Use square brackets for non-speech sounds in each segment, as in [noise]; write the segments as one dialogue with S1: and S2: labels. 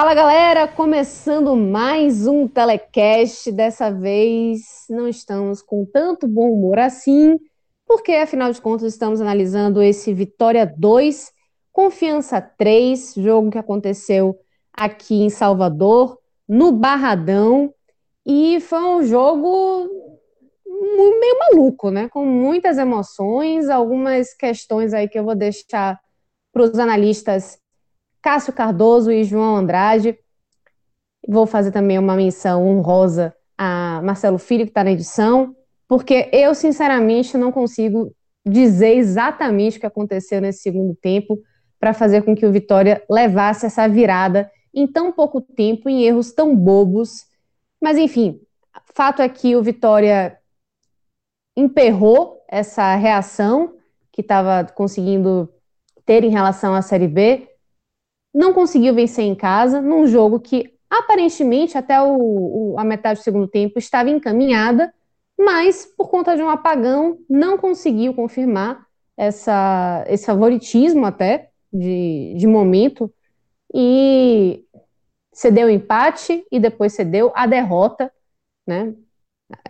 S1: Fala galera, começando mais um telecast. Dessa vez não estamos com tanto bom humor assim, porque afinal de contas estamos analisando esse Vitória 2, Confiança 3, jogo que aconteceu aqui em Salvador, no Barradão, e foi um jogo meio maluco, né? Com muitas emoções, algumas questões aí que eu vou deixar para os analistas Cássio Cardoso e João Andrade. Vou fazer também uma menção honrosa a Marcelo Filho, que está na edição, porque eu, sinceramente, não consigo dizer exatamente o que aconteceu nesse segundo tempo para fazer com que o Vitória levasse essa virada em tão pouco tempo, em erros tão bobos. Mas, enfim, fato é que o Vitória emperrou essa reação que estava conseguindo ter em relação à Série B não conseguiu vencer em casa, num jogo que aparentemente até o, o, a metade do segundo tempo estava encaminhada, mas por conta de um apagão não conseguiu confirmar essa, esse favoritismo até de, de momento e cedeu o empate e depois cedeu a derrota né,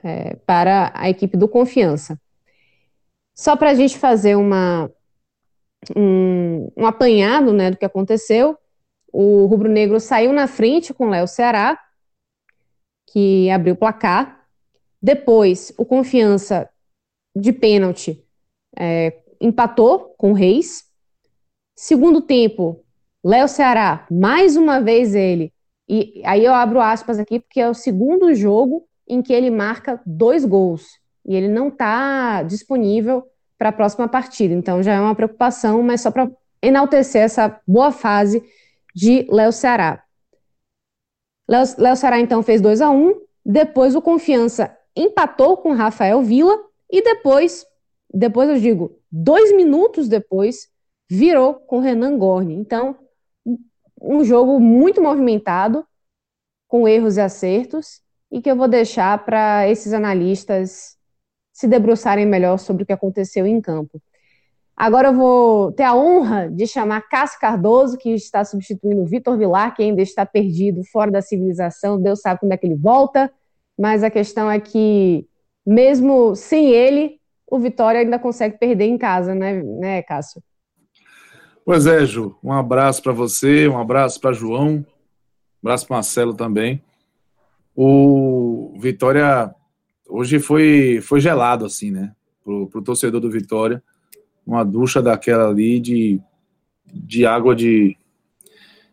S1: é, para a equipe do Confiança. Só para a gente fazer uma, um, um apanhado né, do que aconteceu. O Rubro Negro saiu na frente com o Léo Ceará, que abriu o placar. Depois, o Confiança de pênalti é, empatou com o Reis. Segundo tempo, Léo Ceará, mais uma vez ele. E aí eu abro aspas aqui, porque é o segundo jogo em que ele marca dois gols. E ele não está disponível para a próxima partida. Então já é uma preocupação, mas só para enaltecer essa boa fase de Léo Ceará. Léo Ceará então fez 2 a 1 um, depois o Confiança empatou com Rafael Vila e depois, depois eu digo, dois minutos depois, virou com Renan Gorni. Então, um jogo muito movimentado, com erros e acertos, e que eu vou deixar para esses analistas se debruçarem melhor sobre o que aconteceu em campo. Agora eu vou ter a honra de chamar Cássio Cardoso, que está substituindo o Vitor Vilar, que ainda está perdido fora da civilização. Deus sabe quando é que ele volta, mas a questão é que, mesmo sem ele, o Vitória ainda consegue perder em casa, né, né Cássio?
S2: Pois é, Ju. Um abraço para você, um abraço para João, um abraço para Marcelo também. O Vitória hoje foi, foi gelado, assim, né? Pro, pro torcedor do Vitória. Uma ducha daquela ali de, de água de,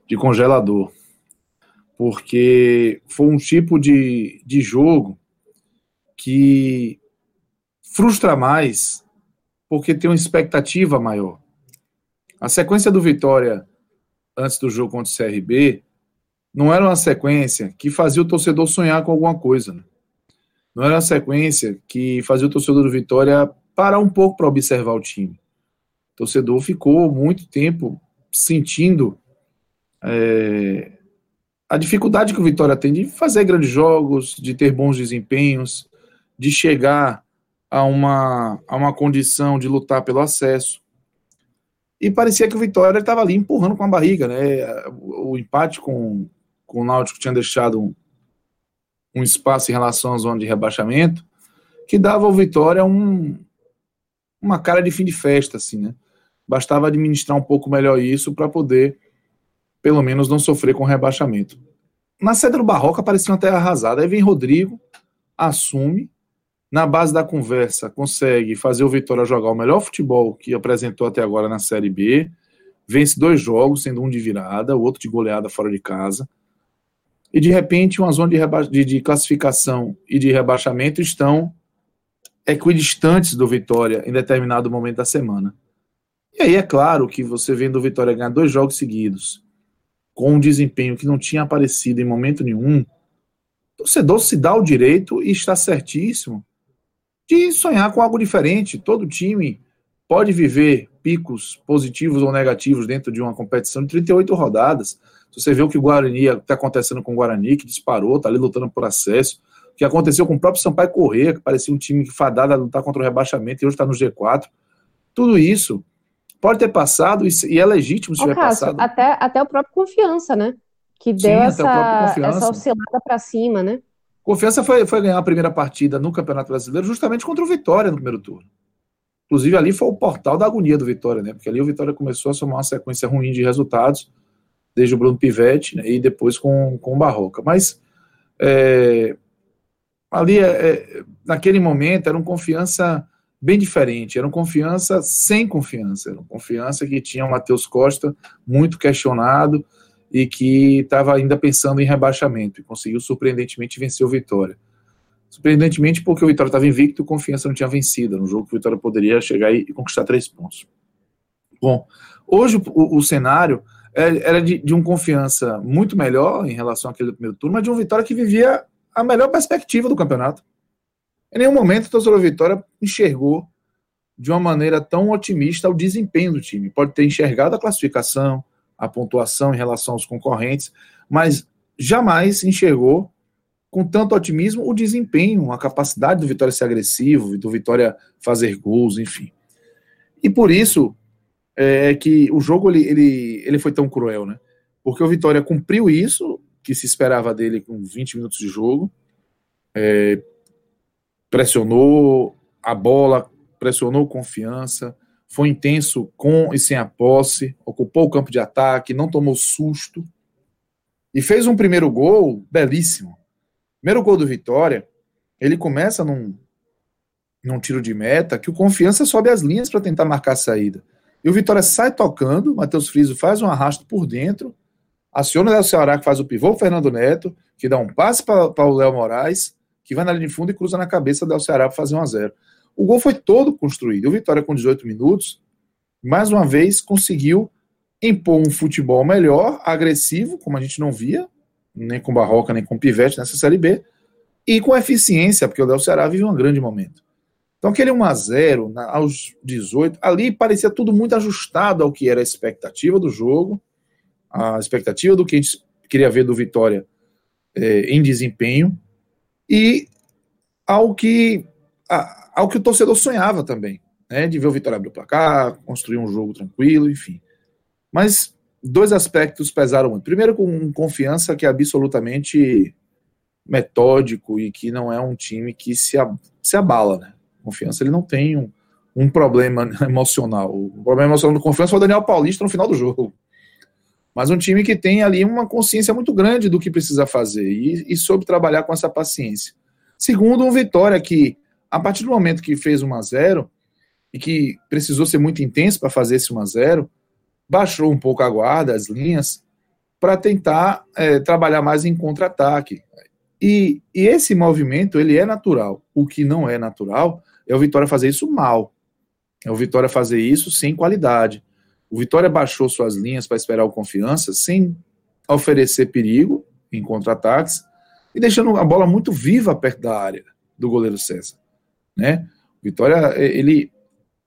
S2: de congelador. Porque foi um tipo de, de jogo que frustra mais porque tem uma expectativa maior. A sequência do Vitória antes do jogo contra o CRB não era uma sequência que fazia o torcedor sonhar com alguma coisa. Né? Não era uma sequência que fazia o torcedor do Vitória parar um pouco para observar o time. O torcedor ficou muito tempo sentindo é, a dificuldade que o Vitória tem de fazer grandes jogos, de ter bons desempenhos, de chegar a uma, a uma condição de lutar pelo acesso. E parecia que o Vitória estava ali empurrando com a barriga, né? O, empate com, com o Náutico tinha deixado um espaço em relação à zona de rebaixamento, que dava ao Vitória um, uma cara de fim de festa, assim, né? Bastava administrar um pouco melhor isso para poder, pelo menos, não sofrer com rebaixamento. Na Cedro Barroca parecia uma terra arrasada. Aí vem Rodrigo, assume na base da conversa, consegue fazer o Vitória jogar o melhor futebol que apresentou até agora na Série B, vence dois jogos, sendo um de virada, o outro de goleada fora de casa, e de repente uma zona de, de, de classificação e de rebaixamento estão equidistantes do Vitória em determinado momento da semana. E aí é claro que você vendo o Vitória ganhar dois jogos seguidos, com um desempenho que não tinha aparecido em momento nenhum, o torcedor se dá o direito e está certíssimo de sonhar com algo diferente. Todo time pode viver picos positivos ou negativos dentro de uma competição de 38 rodadas. Você vê o que o Guarani está acontecendo com o Guarani, que disparou, está ali lutando por acesso, o que aconteceu com o próprio Sampaio Corrêa, que parecia um time fadado a lutar contra o rebaixamento e hoje está no G4. Tudo isso pode ter passado e é legítimo se tiver Cássio, passado.
S1: Até, até o próprio Confiança, né? Que deu Sim, essa, essa oscilada para cima, né?
S2: Confiança foi, foi ganhar a primeira partida no Campeonato Brasileiro justamente contra o Vitória no primeiro turno. Inclusive, ali foi o portal da agonia do Vitória, né? Porque ali o Vitória começou a somar uma sequência ruim de resultados, desde o Bruno Pivetti né? e depois com, com o Barroca. Mas é, ali, é, é, naquele momento, era uma confiança bem diferente. Era uma confiança sem confiança. Era uma confiança que tinha o Matheus Costa muito questionado, e que estava ainda pensando em rebaixamento e conseguiu surpreendentemente vencer o Vitória. Surpreendentemente porque o Vitória estava invicto e Confiança não tinha vencido, no jogo que o Vitória poderia chegar e conquistar três pontos. Bom, hoje o, o cenário era de, de um Confiança muito melhor em relação àquele primeiro turno, mas de um Vitória que vivia a melhor perspectiva do campeonato. Em nenhum momento o torcedor Vitória enxergou de uma maneira tão otimista o desempenho do time. Pode ter enxergado a classificação, a pontuação em relação aos concorrentes, mas jamais enxergou com tanto otimismo o desempenho, a capacidade do Vitória ser agressivo, do Vitória fazer gols, enfim. E por isso é que o jogo ele, ele, ele foi tão cruel, né? Porque o Vitória cumpriu isso que se esperava dele com 20 minutos de jogo, é, pressionou a bola, pressionou confiança, foi intenso com e sem a posse, ocupou o campo de ataque, não tomou susto e fez um primeiro gol belíssimo. Primeiro gol do Vitória, ele começa num, num tiro de meta que o Confiança sobe as linhas para tentar marcar a saída. E o Vitória sai tocando, Matheus Friso faz um arrasto por dentro, aciona o Léo Ceará que faz o pivô, o Fernando Neto, que dá um passe para o Léo Moraes, que vai na linha de fundo e cruza na cabeça do Ceará para fazer um a zero. O gol foi todo construído. O Vitória, com 18 minutos, mais uma vez conseguiu impor um futebol melhor, agressivo, como a gente não via, nem com Barroca, nem com Pivete nessa Série B, e com eficiência, porque o Del Ceará vive um grande momento. Então, aquele 1x0 aos 18, ali parecia tudo muito ajustado ao que era a expectativa do jogo, a expectativa do que a gente queria ver do Vitória é, em desempenho, e ao que ao que o torcedor sonhava também, né, de ver o Vitória abrir o placar, construir um jogo tranquilo, enfim. Mas dois aspectos pesaram muito. Primeiro, com confiança que é absolutamente metódico e que não é um time que se, se abala, né? Confiança ele não tem um, um problema emocional. O problema emocional do confiança foi o Daniel Paulista no final do jogo. Mas um time que tem ali uma consciência muito grande do que precisa fazer e, e soube trabalhar com essa paciência. Segundo, um Vitória que a partir do momento que fez 1 a 0 e que precisou ser muito intenso para fazer esse 1 a 0 baixou um pouco a guarda, as linhas, para tentar é, trabalhar mais em contra-ataque. E, e, esse movimento, ele é natural. O que não é natural é o Vitória fazer isso mal. É o Vitória fazer isso sem qualidade. O Vitória baixou suas linhas para esperar o confiança, sem oferecer perigo em contra-ataques e deixando a bola muito viva perto da área do goleiro César né? Vitória, é, ele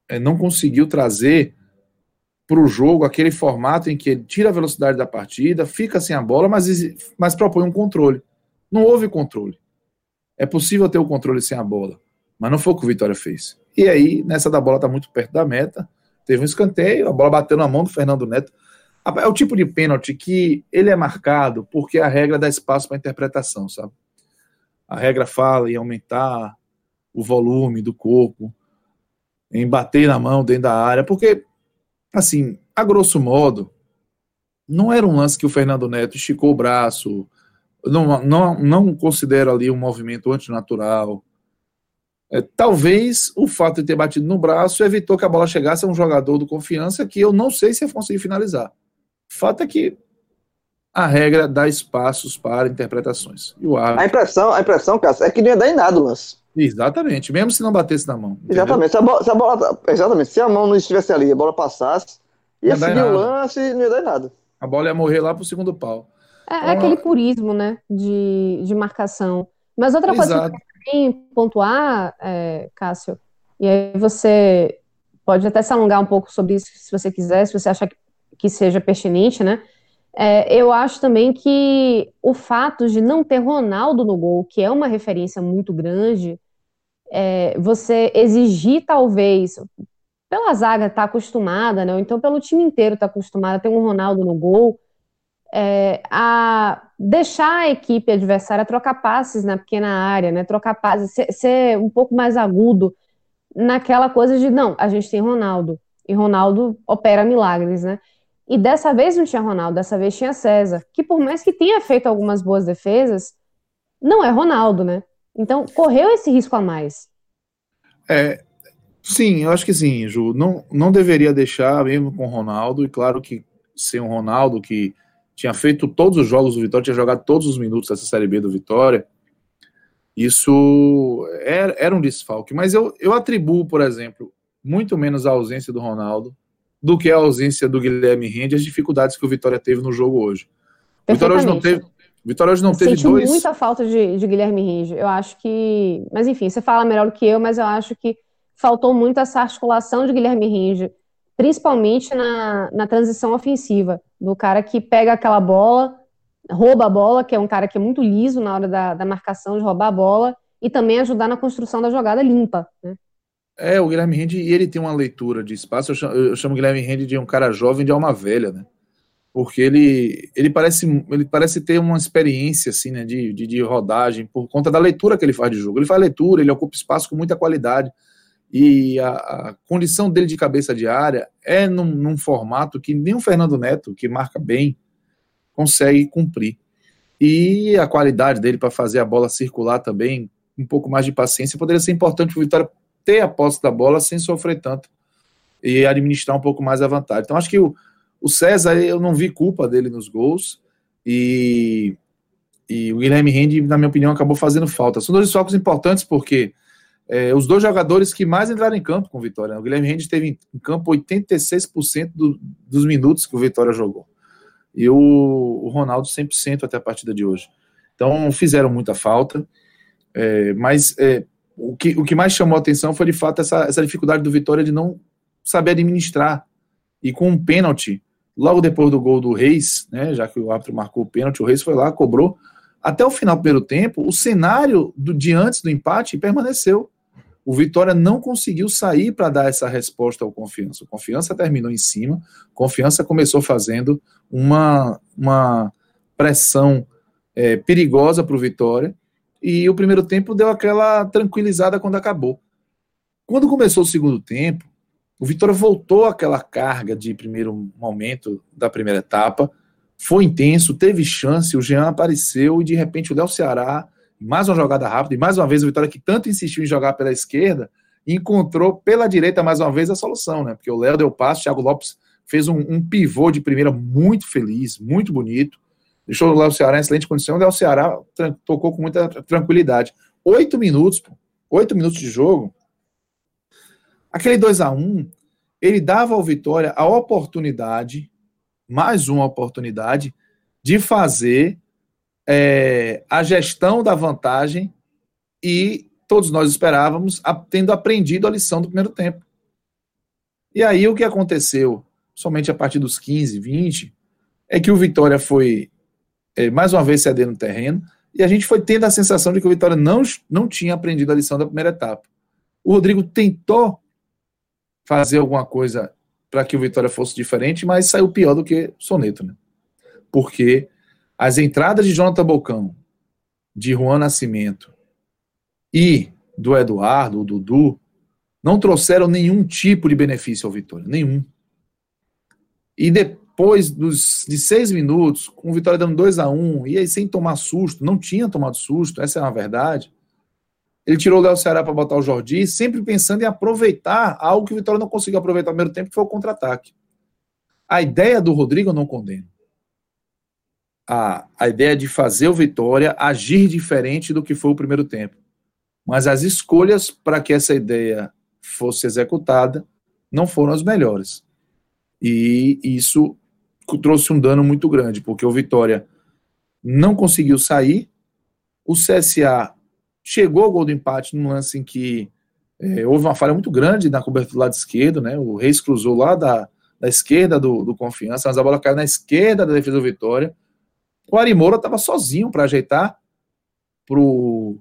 S2: é, não conseguiu trazer para o jogo aquele formato em que ele tira a velocidade da partida, fica sem a bola, mas, mas propõe um controle. Não houve controle. É possível ter o controle sem a bola, mas não foi o que o Vitória fez. E aí, nessa da bola tá muito perto da meta, teve um escanteio, a bola bateu na mão do Fernando Neto. É o tipo de pênalti que ele é marcado porque a regra dá espaço para interpretação, sabe? A regra fala em aumentar o volume do corpo, em bater na mão dentro da área, porque, assim, a grosso modo, não era um lance que o Fernando Neto esticou o braço, não, não, não considero ali um movimento antinatural. É, talvez o fato de ter batido no braço evitou que a bola chegasse a um jogador do confiança que eu não sei se ia conseguir finalizar. O fato é que a regra dá espaços para interpretações.
S3: E o árbitro... A impressão, a impressão, Cássio, é que não ia dar em nada o lance.
S2: Exatamente, mesmo se não batesse na mão.
S3: Entendeu? Exatamente. Se a, bola, se a bola, exatamente, se a mão não estivesse ali, a bola passasse, ia, seguir o lance e não ia dar em nada.
S2: A bola ia morrer lá pro segundo pau.
S1: É, é aquele purismo, né, de, de marcação. Mas outra Exato. coisa que queria pontuar, é, Cássio, e aí você pode até se alongar um pouco sobre isso se você quiser, se você achar que, que seja pertinente, né? É, eu acho também que o fato de não ter Ronaldo no gol, que é uma referência muito grande, é, você exigir talvez pela zaga estar tá acostumada, né? Ou então pelo time inteiro estar tá acostumado a ter um Ronaldo no gol, é, a deixar a equipe adversária trocar passes na pequena área, né? Trocar passes, ser, ser um pouco mais agudo naquela coisa de não, a gente tem Ronaldo e Ronaldo opera milagres, né? E dessa vez não tinha Ronaldo, dessa vez tinha César, que por mais que tenha feito algumas boas defesas, não é Ronaldo, né? Então correu esse risco a mais.
S2: É, sim, eu acho que sim, Ju. Não, não deveria deixar mesmo com Ronaldo, e claro que sem o Ronaldo, que tinha feito todos os jogos do Vitória, tinha jogado todos os minutos dessa Série B do Vitória, isso era, era um desfalque. Mas eu, eu atribuo, por exemplo, muito menos a ausência do Ronaldo do que a ausência do Guilherme Rende, as dificuldades que o Vitória teve no jogo hoje. O Vitória hoje não teve. Vitória hoje não teve
S1: Senti dois. muita falta de, de Guilherme Rende. Eu acho que. Mas enfim, você fala melhor do que eu, mas eu acho que faltou muito essa articulação de Guilherme Rende, principalmente na, na transição ofensiva, do cara que pega aquela bola, rouba a bola, que é um cara que é muito liso na hora da, da marcação de roubar a bola, e também ajudar na construção da jogada limpa. Né?
S2: É, o Guilherme Rende, e ele tem uma leitura de espaço, eu chamo, eu chamo o Guilherme Rende de um cara jovem de alma velha, né? Porque ele, ele, parece, ele parece ter uma experiência, assim, né, de, de, de rodagem, por conta da leitura que ele faz de jogo. Ele faz leitura, ele ocupa espaço com muita qualidade, e a, a condição dele de cabeça de área é num, num formato que nem o Fernando Neto, que marca bem, consegue cumprir. E a qualidade dele para fazer a bola circular também, um pouco mais de paciência, poderia ser importante para o Vitória ter a posse da bola sem sofrer tanto e administrar um pouco mais a vantagem. Então, acho que o, o César, eu não vi culpa dele nos gols e, e o Guilherme Rende, na minha opinião, acabou fazendo falta. São dois focos importantes porque é, os dois jogadores que mais entraram em campo com o Vitória. Né? O Guilherme Rende teve em campo 86% do, dos minutos que o Vitória jogou. E o, o Ronaldo 100% até a partida de hoje. Então fizeram muita falta. É, mas é, o que, o que mais chamou a atenção foi de fato essa, essa dificuldade do Vitória de não saber administrar. E com um pênalti, logo depois do gol do Reis, né, já que o árbitro marcou o pênalti, o Reis foi lá, cobrou. Até o final do primeiro tempo, o cenário do, de antes do empate permaneceu. O Vitória não conseguiu sair para dar essa resposta ao Confiança. O Confiança terminou em cima, Confiança começou fazendo uma, uma pressão é, perigosa para o Vitória, e o primeiro tempo deu aquela tranquilizada quando acabou. Quando começou o segundo tempo, o Vitória voltou àquela carga de primeiro momento da primeira etapa, foi intenso, teve chance, o Jean apareceu e de repente o Del Ceará, mais uma jogada rápida, e mais uma vez o Vitória que tanto insistiu em jogar pela esquerda, encontrou pela direita mais uma vez a solução, né? Porque o Léo deu passo, o Thiago Lopes fez um, um pivô de primeira muito feliz, muito bonito deixou o Ceará em excelente condição, o Ceará tocou com muita tranquilidade. Oito minutos, oito minutos de jogo, aquele 2 a 1 um, ele dava ao Vitória a oportunidade, mais uma oportunidade, de fazer é, a gestão da vantagem e todos nós esperávamos, tendo aprendido a lição do primeiro tempo. E aí o que aconteceu, somente a partir dos 15, 20, é que o Vitória foi é, mais uma vez cedendo terreno, e a gente foi tendo a sensação de que o Vitória não, não tinha aprendido a lição da primeira etapa. O Rodrigo tentou fazer alguma coisa para que o Vitória fosse diferente, mas saiu pior do que Soneto, né? Porque as entradas de Jonathan Bocão, de Juan Nascimento e do Eduardo, o Dudu, não trouxeram nenhum tipo de benefício ao Vitória, nenhum. E de, depois dos, de seis minutos, com o Vitória dando 2 a 1 um, e aí sem tomar susto, não tinha tomado susto, essa é uma verdade. Ele tirou o Léo Ceará para botar o Jordi, sempre pensando em aproveitar algo que o Vitória não conseguiu aproveitar no primeiro tempo, que foi o contra-ataque. A ideia do Rodrigo eu não condeno. A, a ideia de fazer o Vitória agir diferente do que foi o primeiro tempo. Mas as escolhas para que essa ideia fosse executada não foram as melhores. E isso trouxe um dano muito grande, porque o Vitória não conseguiu sair, o CSA chegou ao gol do empate num lance em que é, houve uma falha muito grande na cobertura do lado esquerdo, né? O Reis cruzou lá da, da esquerda do, do Confiança, mas a bola caiu na esquerda da defesa do Vitória. O Arimoura estava sozinho para ajeitar pro,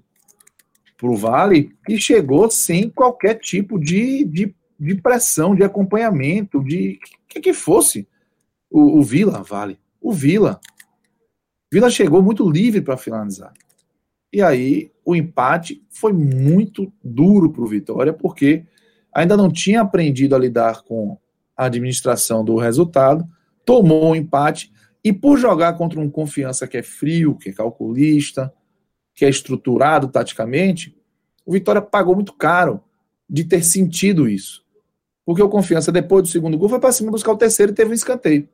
S2: pro Vale e chegou sem qualquer tipo de, de, de pressão, de acompanhamento, de que que fosse. O, o Vila, Vale, o Vila. Vila chegou muito livre para finalizar. E aí o empate foi muito duro para o Vitória, porque ainda não tinha aprendido a lidar com a administração do resultado, tomou o um empate e por jogar contra um confiança que é frio, que é calculista, que é estruturado taticamente, o Vitória pagou muito caro de ter sentido isso. Porque o confiança, depois do segundo gol, foi para cima buscar o terceiro e teve um escanteio.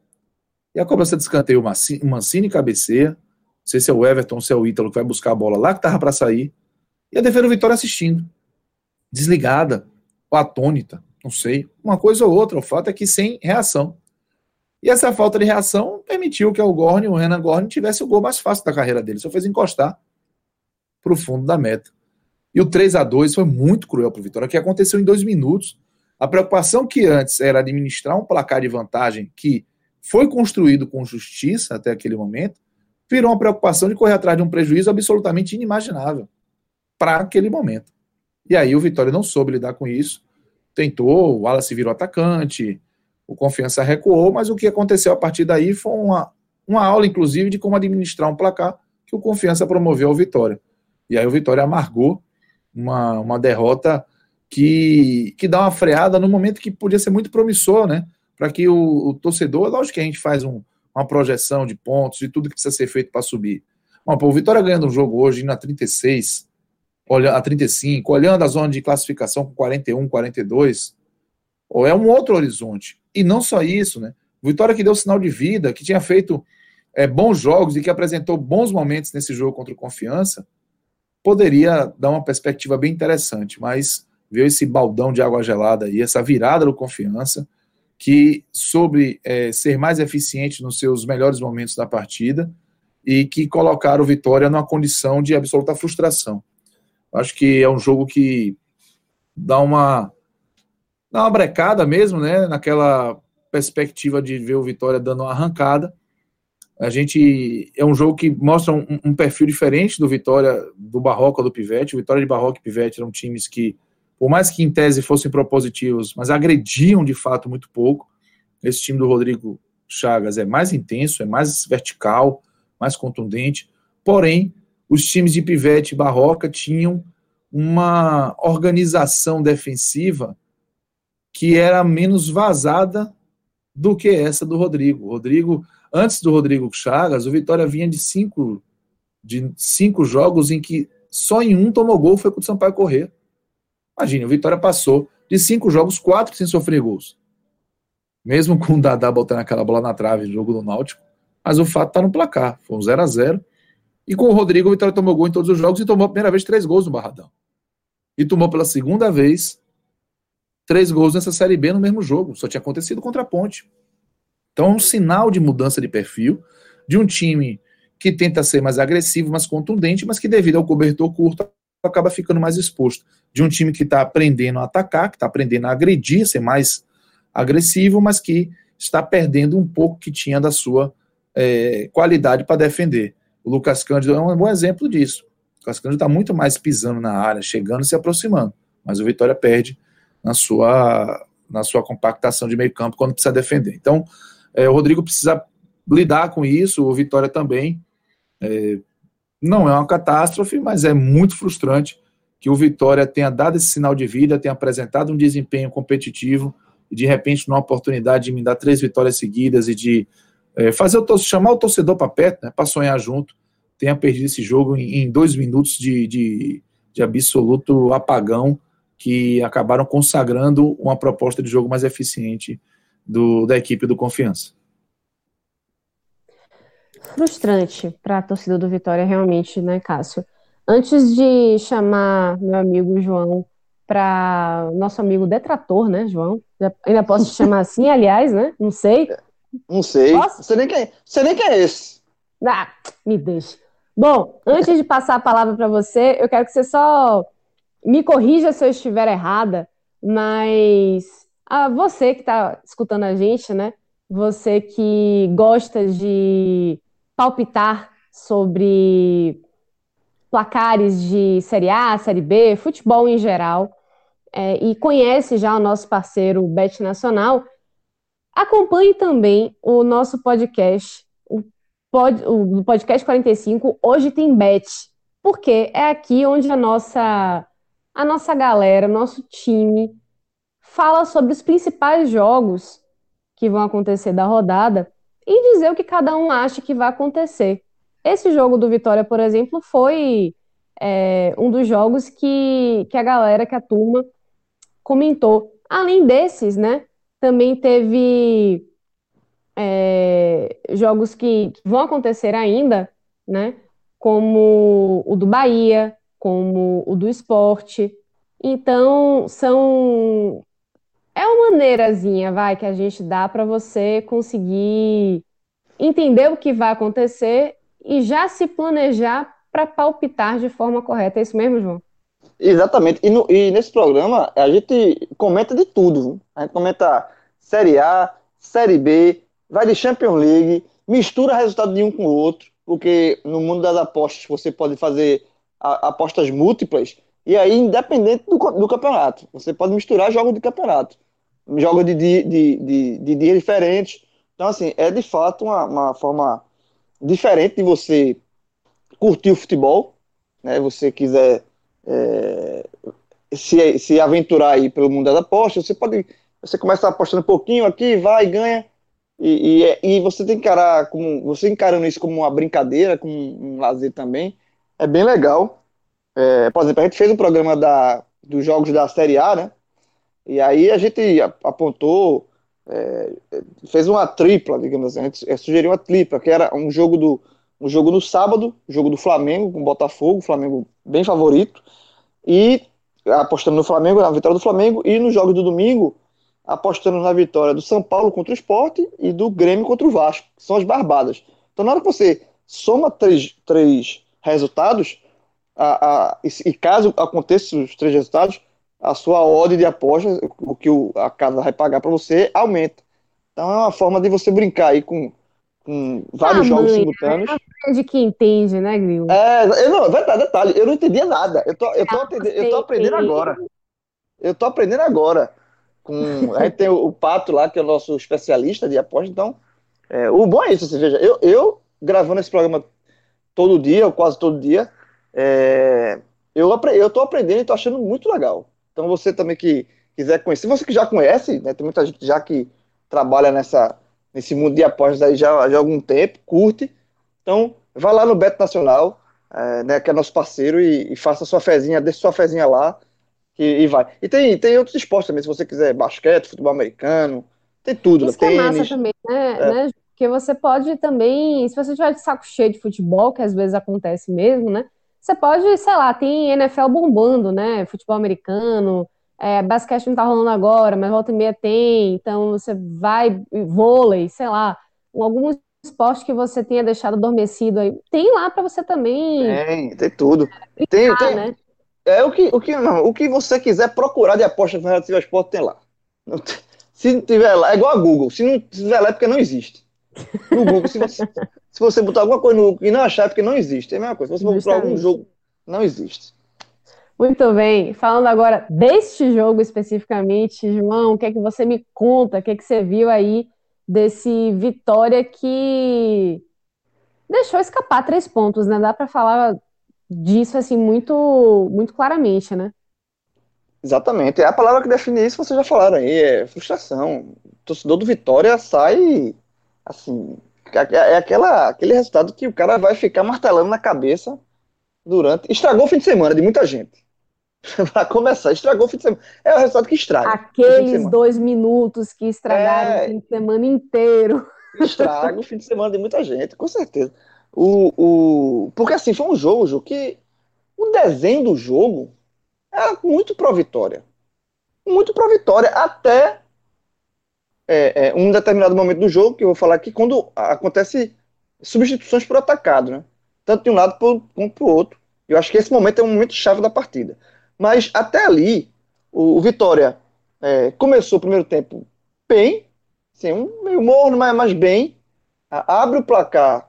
S2: E a cobrança de escanteio, o Mancini cabeceia, não sei se é o Everton, se é o Ítalo que vai buscar a bola lá que tava para sair. E a defesa do Vitória assistindo. Desligada, ou atônita, não sei. Uma coisa ou outra. O fato é que sem reação. E essa falta de reação permitiu que o Gorne, o Renan Gorne, tivesse o gol mais fácil da carreira dele. Só fez encostar para o fundo da meta. E o 3 a 2 foi muito cruel para o Vitória, que aconteceu em dois minutos. A preocupação que antes era administrar um placar de vantagem que foi construído com justiça até aquele momento, virou uma preocupação de correr atrás de um prejuízo absolutamente inimaginável para aquele momento. E aí o Vitória não soube lidar com isso, tentou, o Wallace virou atacante, o Confiança recuou, mas o que aconteceu a partir daí foi uma, uma aula, inclusive, de como administrar um placar que o Confiança promoveu ao Vitória. E aí o Vitória amargou uma, uma derrota que, que dá uma freada no momento que podia ser muito promissor, né? Para que o, o torcedor, lógico que a gente faz um, uma projeção de pontos, de tudo que precisa ser feito para subir. Bom, pô, o Vitória ganhando um jogo hoje na 36, olha, a 35, olhando a zona de classificação com 41, 42, ou é um outro horizonte. E não só isso, né? Vitória que deu sinal de vida, que tinha feito é, bons jogos e que apresentou bons momentos nesse jogo contra o Confiança, poderia dar uma perspectiva bem interessante, mas veio esse baldão de água gelada aí, essa virada do Confiança, que soube é, ser mais eficiente nos seus melhores momentos da partida e que colocaram o Vitória numa condição de absoluta frustração. Acho que é um jogo que dá uma dá uma brecada mesmo, né, naquela perspectiva de ver o Vitória dando uma arrancada. A gente é um jogo que mostra um, um perfil diferente do Vitória do Barroca do Pivete. O Vitória de Barroca e Pivete eram times que por mais que em tese fossem propositivos, mas agrediam de fato muito pouco. Esse time do Rodrigo Chagas é mais intenso, é mais vertical, mais contundente. Porém, os times de Pivete e Barroca tinham uma organização defensiva que era menos vazada do que essa do Rodrigo. Rodrigo, antes do Rodrigo Chagas, o Vitória vinha de cinco, de cinco jogos em que só em um tomou gol foi com o Sampaio correr. Imagine, o Vitória passou de cinco jogos, quatro sem sofrer gols. Mesmo com o Dadá botando aquela bola na trave no jogo do Náutico. Mas o fato está no placar. Foi um 0 a 0 E com o Rodrigo, o Vitória tomou gol em todos os jogos e tomou a primeira vez três gols no Barradão. E tomou pela segunda vez três gols nessa Série B no mesmo jogo. Só tinha acontecido contra a Ponte. Então é um sinal de mudança de perfil de um time que tenta ser mais agressivo, mais contundente, mas que devido ao cobertor curto acaba ficando mais exposto. De um time que está aprendendo a atacar, que está aprendendo a agredir, ser mais agressivo, mas que está perdendo um pouco que tinha da sua é, qualidade para defender. O Lucas Cândido é um bom exemplo disso. O Lucas Cândido está muito mais pisando na área, chegando e se aproximando. Mas o Vitória perde na sua, na sua compactação de meio campo quando precisa defender. Então, é, o Rodrigo precisa lidar com isso, o Vitória também. É, não é uma catástrofe, mas é muito frustrante que o Vitória tenha dado esse sinal de vida, tenha apresentado um desempenho competitivo e de repente numa oportunidade de me dar três vitórias seguidas e de é, fazer o chamar o torcedor para perto, né, para sonhar junto, tenha perdido esse jogo em, em dois minutos de, de, de absoluto apagão que acabaram consagrando uma proposta de jogo mais eficiente do, da equipe do Confiança.
S1: Frustrante para a torcida do Vitória, realmente, né, Cássio? Antes de chamar meu amigo João para nosso amigo detrator, né, João? Já, ainda posso te chamar assim, [laughs] aliás, né? Não sei.
S3: Não sei. Posso? Você nem quem, você nem quem é esse.
S1: Ah, me deixa. Bom, antes de passar a palavra para você, eu quero que você só me corrija se eu estiver errada, mas ah, você que está escutando a gente, né? Você que gosta de palpitar sobre placares de Série A, Série B, futebol em geral, é, e conhece já o nosso parceiro Bet Nacional, acompanhe também o nosso podcast pod, o podcast 45, hoje tem bet, porque é aqui onde a nossa, a nossa galera, nosso time, fala sobre os principais jogos que vão acontecer da rodada e dizer o que cada um acha que vai acontecer. Esse jogo do Vitória, por exemplo, foi é, um dos jogos que, que a galera, que a turma comentou. Além desses, né, também teve é, jogos que, que, vão acontecer ainda, né? Como o do Bahia, como o do esporte. Então, são. É uma maneirazinha, vai, que a gente dá para você conseguir entender o que vai acontecer e já se planejar para palpitar de forma correta. É isso mesmo, João?
S3: Exatamente. E, no, e, nesse programa a gente comenta de tudo. A gente comenta Série A, Série B, vai de Champions League, mistura resultado de um com o outro, porque no mundo das apostas você pode fazer apostas múltiplas, e aí, independente do, do campeonato, você pode misturar jogos de campeonato, jogos de, de, de, de, de dias diferentes. Então, assim, é de fato uma, uma forma diferente de você curtir o futebol, né? Você quiser é, se, se aventurar aí pelo mundo das apostas, você pode. Você começa apostando um pouquinho aqui, vai, ganha, e, e, é, e, você tem que encarar como você encarando isso como uma brincadeira, como um, um lazer também, é bem legal. É, por exemplo, a gente fez um programa da, dos jogos da Série A, né? E aí a gente apontou, é, fez uma tripla, digamos assim, a gente é, sugeriu uma tripla, que era um jogo do um jogo no sábado, jogo do Flamengo com o Botafogo, Flamengo bem favorito, e apostando no Flamengo, na vitória do Flamengo, e nos jogos do domingo, apostando na vitória do São Paulo contra o Esporte e do Grêmio contra o Vasco, que são as barbadas. Então, na hora que você soma três, três resultados, a, a, e, caso aconteça os três resultados, a sua ordem de aposta, o que o, a casa vai pagar para você, aumenta. Então, é uma forma de você brincar aí com, com vários ah, jogos mãe, simultâneos.
S1: É de quem entende, né, Grilo?
S3: É, eu não, verdade, detalhe, eu não entendia nada. Eu tô, eu tô, atendendo, eu tô aprendendo agora. Eu tô aprendendo agora com. A gente tem o, o, Pato lá, que é o nosso especialista de aposta, então. É, o bom é isso, você veja, eu, eu gravando esse programa todo dia, ou quase todo dia, é, eu, eu tô aprendendo e tô achando muito legal. Então você também que quiser conhecer, você que já conhece, né, tem muita gente já que trabalha nessa, nesse mundo de apostas aí já, já há algum tempo, curte. Então, vá lá no Beto Nacional, é, né, que é nosso parceiro, e, e faça sua fezinha, deixe sua fezinha lá, e, e vai. E tem, tem outros esportes também, se você quiser, basquete, futebol americano, tem tudo.
S1: Isso tênis. é massa também, né? É. né? Porque você pode também, se você tiver de saco cheio de futebol, que às vezes acontece mesmo, né? Você pode, sei lá, tem NFL bombando, né? Futebol americano, é, basquete não tá rolando agora, mas volta e meia tem, então você vai, vôlei, sei lá, algum esporte que você tenha deixado adormecido aí, tem lá para você também.
S3: Tem, tem tudo. Tem, tem, né? É o que, o que, não, o que você quiser procurar de aposta relativa ao esporte tem lá. Se não tiver lá, é igual a Google. Se não tiver lá é porque não existe. No Google, se você, se você botar alguma coisa no Google e não achar é porque não existe. É a mesma coisa. Se você procurar algum jogo, não existe.
S1: Muito bem. Falando agora deste jogo especificamente, João, o que é que você me conta? O que é que você viu aí desse Vitória que deixou escapar três pontos, né? Dá para falar disso assim muito muito claramente, né?
S3: Exatamente. É a palavra que define isso, vocês já falaram aí, é frustração. O torcedor do Vitória sai assim, é, é aquela, aquele resultado que o cara vai ficar martelando na cabeça durante. Estragou o fim de semana de muita gente. [laughs] para começar, estragou o fim de semana. É o resultado que estraga.
S1: Aqueles dois minutos que estragaram é... o fim de semana inteiro. [laughs]
S3: Estraga o fim de semana de muita gente, com certeza. O, o... Porque assim, foi um jogo, jogo que o desenho do jogo era muito pró-vitória. Muito pró-vitória, até é, é, um determinado momento do jogo, que eu vou falar aqui, quando acontece substituições por atacado, né? Tanto de um lado quanto para o outro. Eu acho que esse momento é um momento chave da partida. Mas até ali, o, o Vitória é, começou o primeiro tempo bem, assim, um, meio morno, mas, mas bem. abre o placar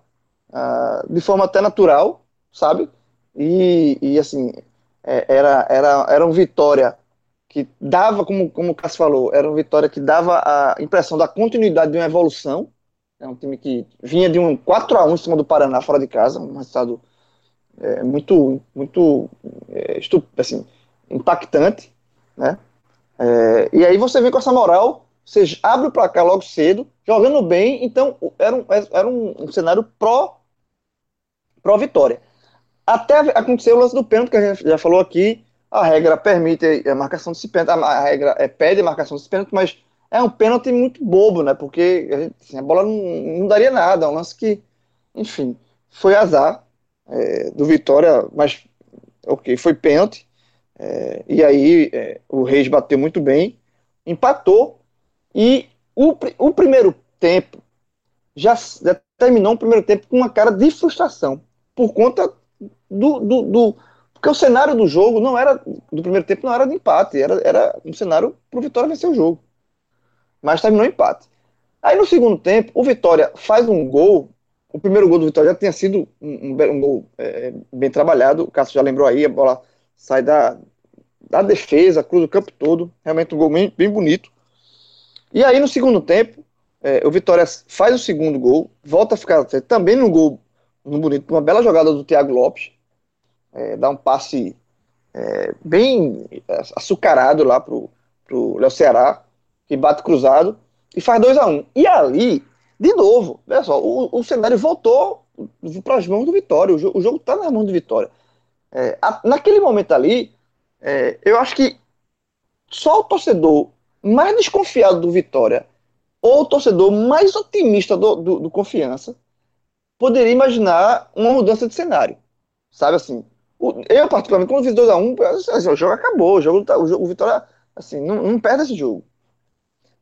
S3: de forma até natural, sabe? E, e assim, é, era, era, era um Vitória que dava, como, como o Cássio falou, era uma vitória que dava a impressão da continuidade de uma evolução. É um time que vinha de um 4 a 1 em cima do Paraná, fora de casa, um resultado é, muito, muito é, assim, impactante, né? É, e aí você vem com essa moral, você abre o placar logo cedo, jogando bem, então era um, era um, um cenário pró, pró vitória. Até acontecer o lance do pênalti que a gente já falou aqui, a regra permite a marcação desse pênalti, a regra é, pede a marcação desse pênalti, mas é um pênalti muito bobo, né? Porque assim, a bola não, não, daria nada, é um lance que, enfim, foi azar é, do Vitória, mas ok, foi pênalti. É, e aí é, o Reis bateu muito bem, empatou, e o, o primeiro tempo já, já terminou o primeiro tempo com uma cara de frustração, por conta do, do, do, Porque o cenário do jogo não era. Do primeiro tempo não era de empate, era, era um cenário para o Vitória vencer o jogo. Mas terminou empate. Aí no segundo tempo, o Vitória faz um gol. O primeiro gol do Vitória já tinha sido um, um, um gol é, bem trabalhado. O Cássio já lembrou aí, a bola sai da, da defesa, cruza o campo todo. Realmente um gol bem, bem bonito. E aí no segundo tempo, é, o Vitória faz o segundo gol, volta a ficar também no gol no bonito, uma bela jogada do Thiago Lopes, é, dá um passe é, bem açucarado lá pro, pro Léo Ceará, que bate cruzado e faz 2 a 1 um. E ali, de novo, olha só, o, o cenário voltou para as mãos do Vitória, o, jogo, o jogo está nas mãos do Vitória. É, a, naquele momento ali, é, eu acho que só o torcedor mais desconfiado do Vitória ou o torcedor mais otimista do, do, do Confiança poderia imaginar uma mudança de cenário. Sabe assim? O, eu, particularmente, quando fiz 2x1, um, assim, o jogo acabou, o jogo, tá, o, jogo, o Vitória assim, não, não, perde esse jogo.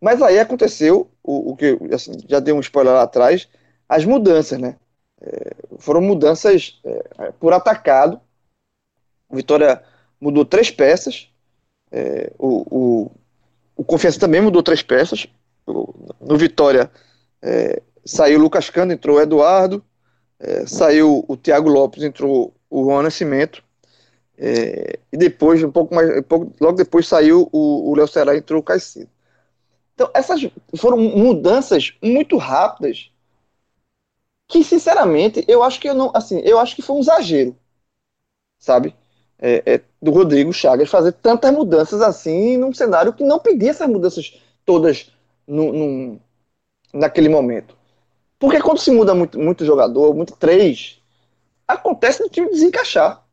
S3: Mas aí aconteceu o, o que assim, já dei um spoiler lá atrás, as mudanças, né? É, foram mudanças é, por atacado. O Vitória mudou três peças. É, o, o, o Confiança também mudou três peças. no Vitória é, saiu o Lucas Cano, entrou o Eduardo, é, saiu o Thiago Lopes, entrou o Juan Nascimento, é, e depois, um pouco mais, um pouco, logo depois saiu o, Léo Ceará, entrou o Caicedo. Então, essas foram mudanças muito rápidas que, sinceramente, eu acho que eu não, assim, eu acho que foi um exagero, sabe? É, é, do Rodrigo Chagas fazer tantas mudanças assim num cenário que não pedia essas mudanças todas no, no, naquele momento. Porque quando se muda muito, muito jogador, muito três, acontece do time desencaixar.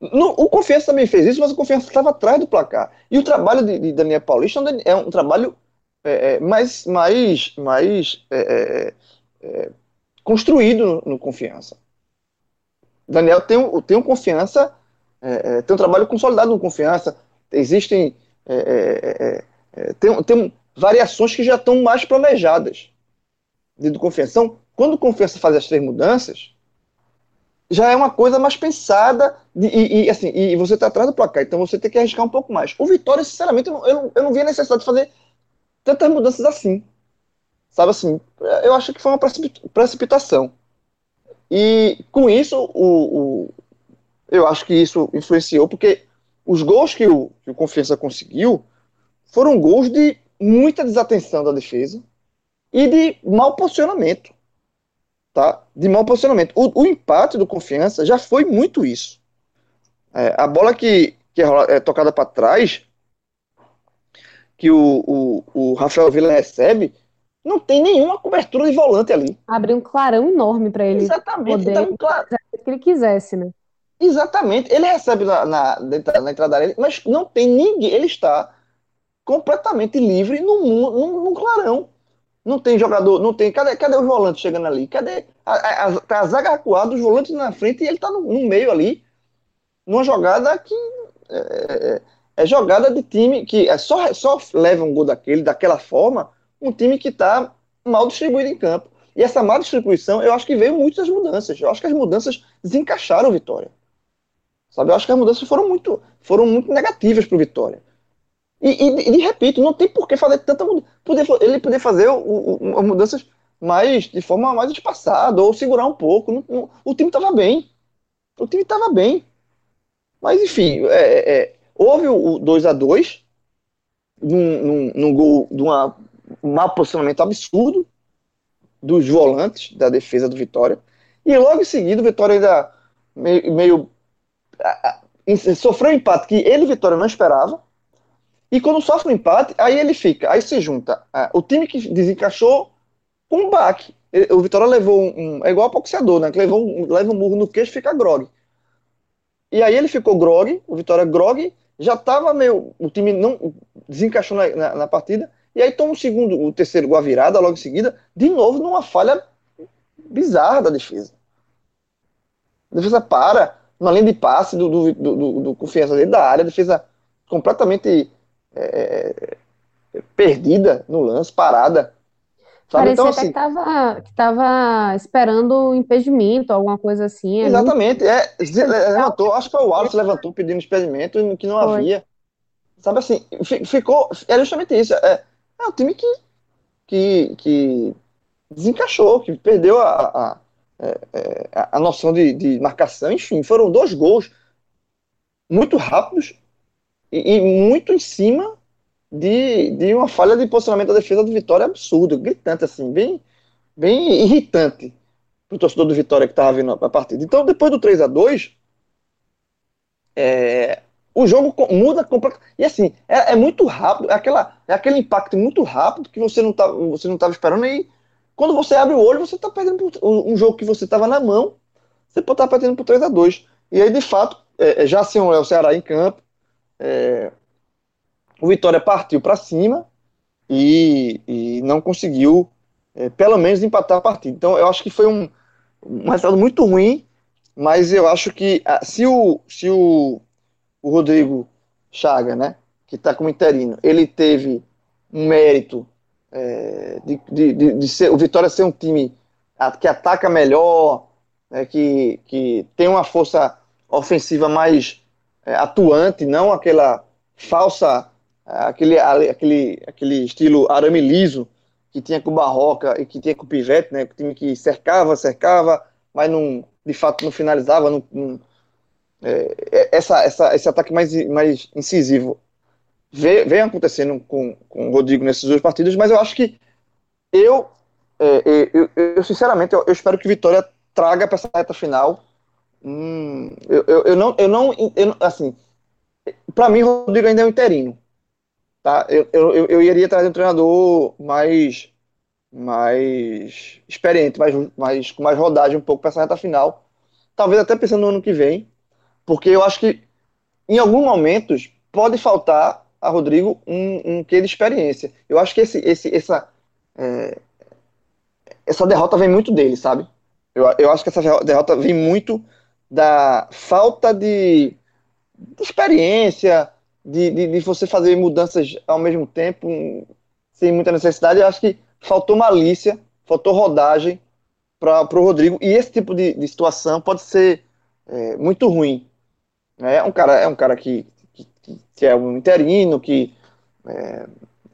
S3: No, o Confiança também fez isso, mas o Confiança estava atrás do placar. E o trabalho de, de Daniel Paulista é um trabalho é, é, mais, mais, mais é, é, é construído no, no, Confiança. Daniel tem, um, tem um Confiança, é, tem um trabalho consolidado no Confiança. Existem tem, tem variações que já estão mais planejadas de confiança. Então, quando confiança faz as três mudanças, já é uma coisa mais pensada de, e, e, assim, e você está atrás do placar, então você tem que arriscar um pouco mais. O Vitória, sinceramente, eu eu eu não vi a necessidade de fazer tantas mudanças assim. Sabe assim, eu acho que foi uma precipitação. E com isso, o, o, eu acho que isso influenciou, porque os gols que o, que o Confiança conseguiu foram gols de muita desatenção da defesa, e de mau posicionamento. Tá? De mau posicionamento. O, o empate do Confiança já foi muito isso. É, a bola que, que é, é tocada para trás, que o, o, o Rafael Vila recebe, não tem nenhuma cobertura de volante ali.
S1: Abriu um clarão enorme para ele
S3: Exatamente, poder
S1: então, claro. que ele quisesse, né?
S3: Exatamente. Ele recebe na, na, na entrada dele, mas não tem ninguém. Ele está completamente livre no, no, no clarão. Não tem jogador, não tem. Cadê, cadê os volantes chegando ali? Cadê? Tá a os volantes na frente e ele tá no, no meio ali, numa jogada que. É, é, é, jogada de time que é só, só leva um gol daquele, daquela forma, um time que está mal distribuído em campo. E essa má distribuição, eu acho que veio muitas mudanças. Eu acho que as mudanças desencaixaram o Vitória. Sabe? Eu acho que as mudanças foram muito, foram muito negativas para o Vitória. E, e, e, repito, não tem por que fazer tanta mudança. Ele poder fazer o, o, mudanças mais, de forma mais espaçada, ou segurar um pouco. Não, não, o time estava bem. O time estava bem. Mas, enfim, é, é, houve o 2 a 2 num, num, num gol de um mau posicionamento absurdo dos volantes da defesa do Vitória. E logo em seguida, o Vitória ainda meio, meio a, a, sofreu um empate que ele, Vitória, não esperava. E quando sofre um empate, aí ele fica, aí se junta o time que desencaixou com um baque. O Vitória levou um, um. É igual a boxeador, né? Que levou um, leva um burro no queixo e fica grog. E aí ele ficou grog, o Vitória grog, já tava meio. O time não desencaixou na, na, na partida. E aí toma o segundo, o terceiro gol a virada logo em seguida, de novo numa falha bizarra da defesa. A defesa para, uma linha de passe do, do, do, do confiança dele da área, a defesa completamente é, é, perdida no lance, parada.
S1: Sabe? Parecia então, assim, que estava que tava esperando o impedimento, alguma coisa assim.
S3: É exatamente, é, levantou, acho que foi o Wallace levantou pedindo impedimento que não foi. havia. Sabe assim, ficou, é justamente isso, é, é um time que, que, que desencaixou, que perdeu a, a, é, é, a, a noção de, de marcação, enfim, foram dois gols muito rápidos e, e muito em cima de, de uma falha de posicionamento da defesa do Vitória absurdo, gritante, assim, bem, bem irritante para o torcedor do Vitória que estava vendo a partida. Então, depois do 3 a 2 é, o jogo muda completamente. E assim, é, é, muito rápido, é, aquela, é aquele impacto muito rápido que você não tá, você não estava esperando. E quando você abre o olho, você está perdendo um jogo que você estava na mão, você pode estar tá perdendo por 3 a 2 E aí, de fato, é, já é o Ceará em campo. É, o Vitória partiu para cima e, e, não conseguiu, é, pelo menos, empatar a partida. Então, eu acho que foi um, um resultado muito ruim, mas eu acho que ah, se o, se o o Rodrigo Chaga, né, que está como interino, ele teve um mérito é, de, de, de, ser, o Vitória ser um time que ataca melhor, né, que, que tem uma força ofensiva mais atuante, não aquela falsa, aquele, aquele, aquele estilo arame liso que tinha com o Barroca e que tinha com o Pivete, né, o time que cercava, cercava, mas não, de fato não finalizava, não, não é, é, essa, essa, esse ataque mais, mais incisivo vem, acontecendo com, com o Rodrigo nesses dois partidos, mas eu acho que eu, é, é eu, eu, sinceramente, eu, eu, espero que Vitória traga para essa reta final. Hum, eu, eu, eu, não, eu não, eu, assim, para mim, Rodrigo ainda é um interino. Tá? Eu, eu, eu iria trazer um treinador mais, mais experiente, mais, mais, com mais rodagem um pouco para essa reta final. Talvez até pensando no ano que vem. Porque eu acho que em alguns momentos pode faltar a Rodrigo um, um quê de experiência. Eu acho que esse, esse, essa, é, essa derrota vem muito dele, sabe? Eu, eu acho que essa derrota vem muito da falta de, de experiência, de, de, de, você fazer mudanças ao mesmo tempo, sem muita necessidade. Eu acho que faltou malícia, faltou rodagem para o Rodrigo. E esse tipo de, de situação pode ser é, muito ruim é um cara, é um cara que, que, que é um interino, que é,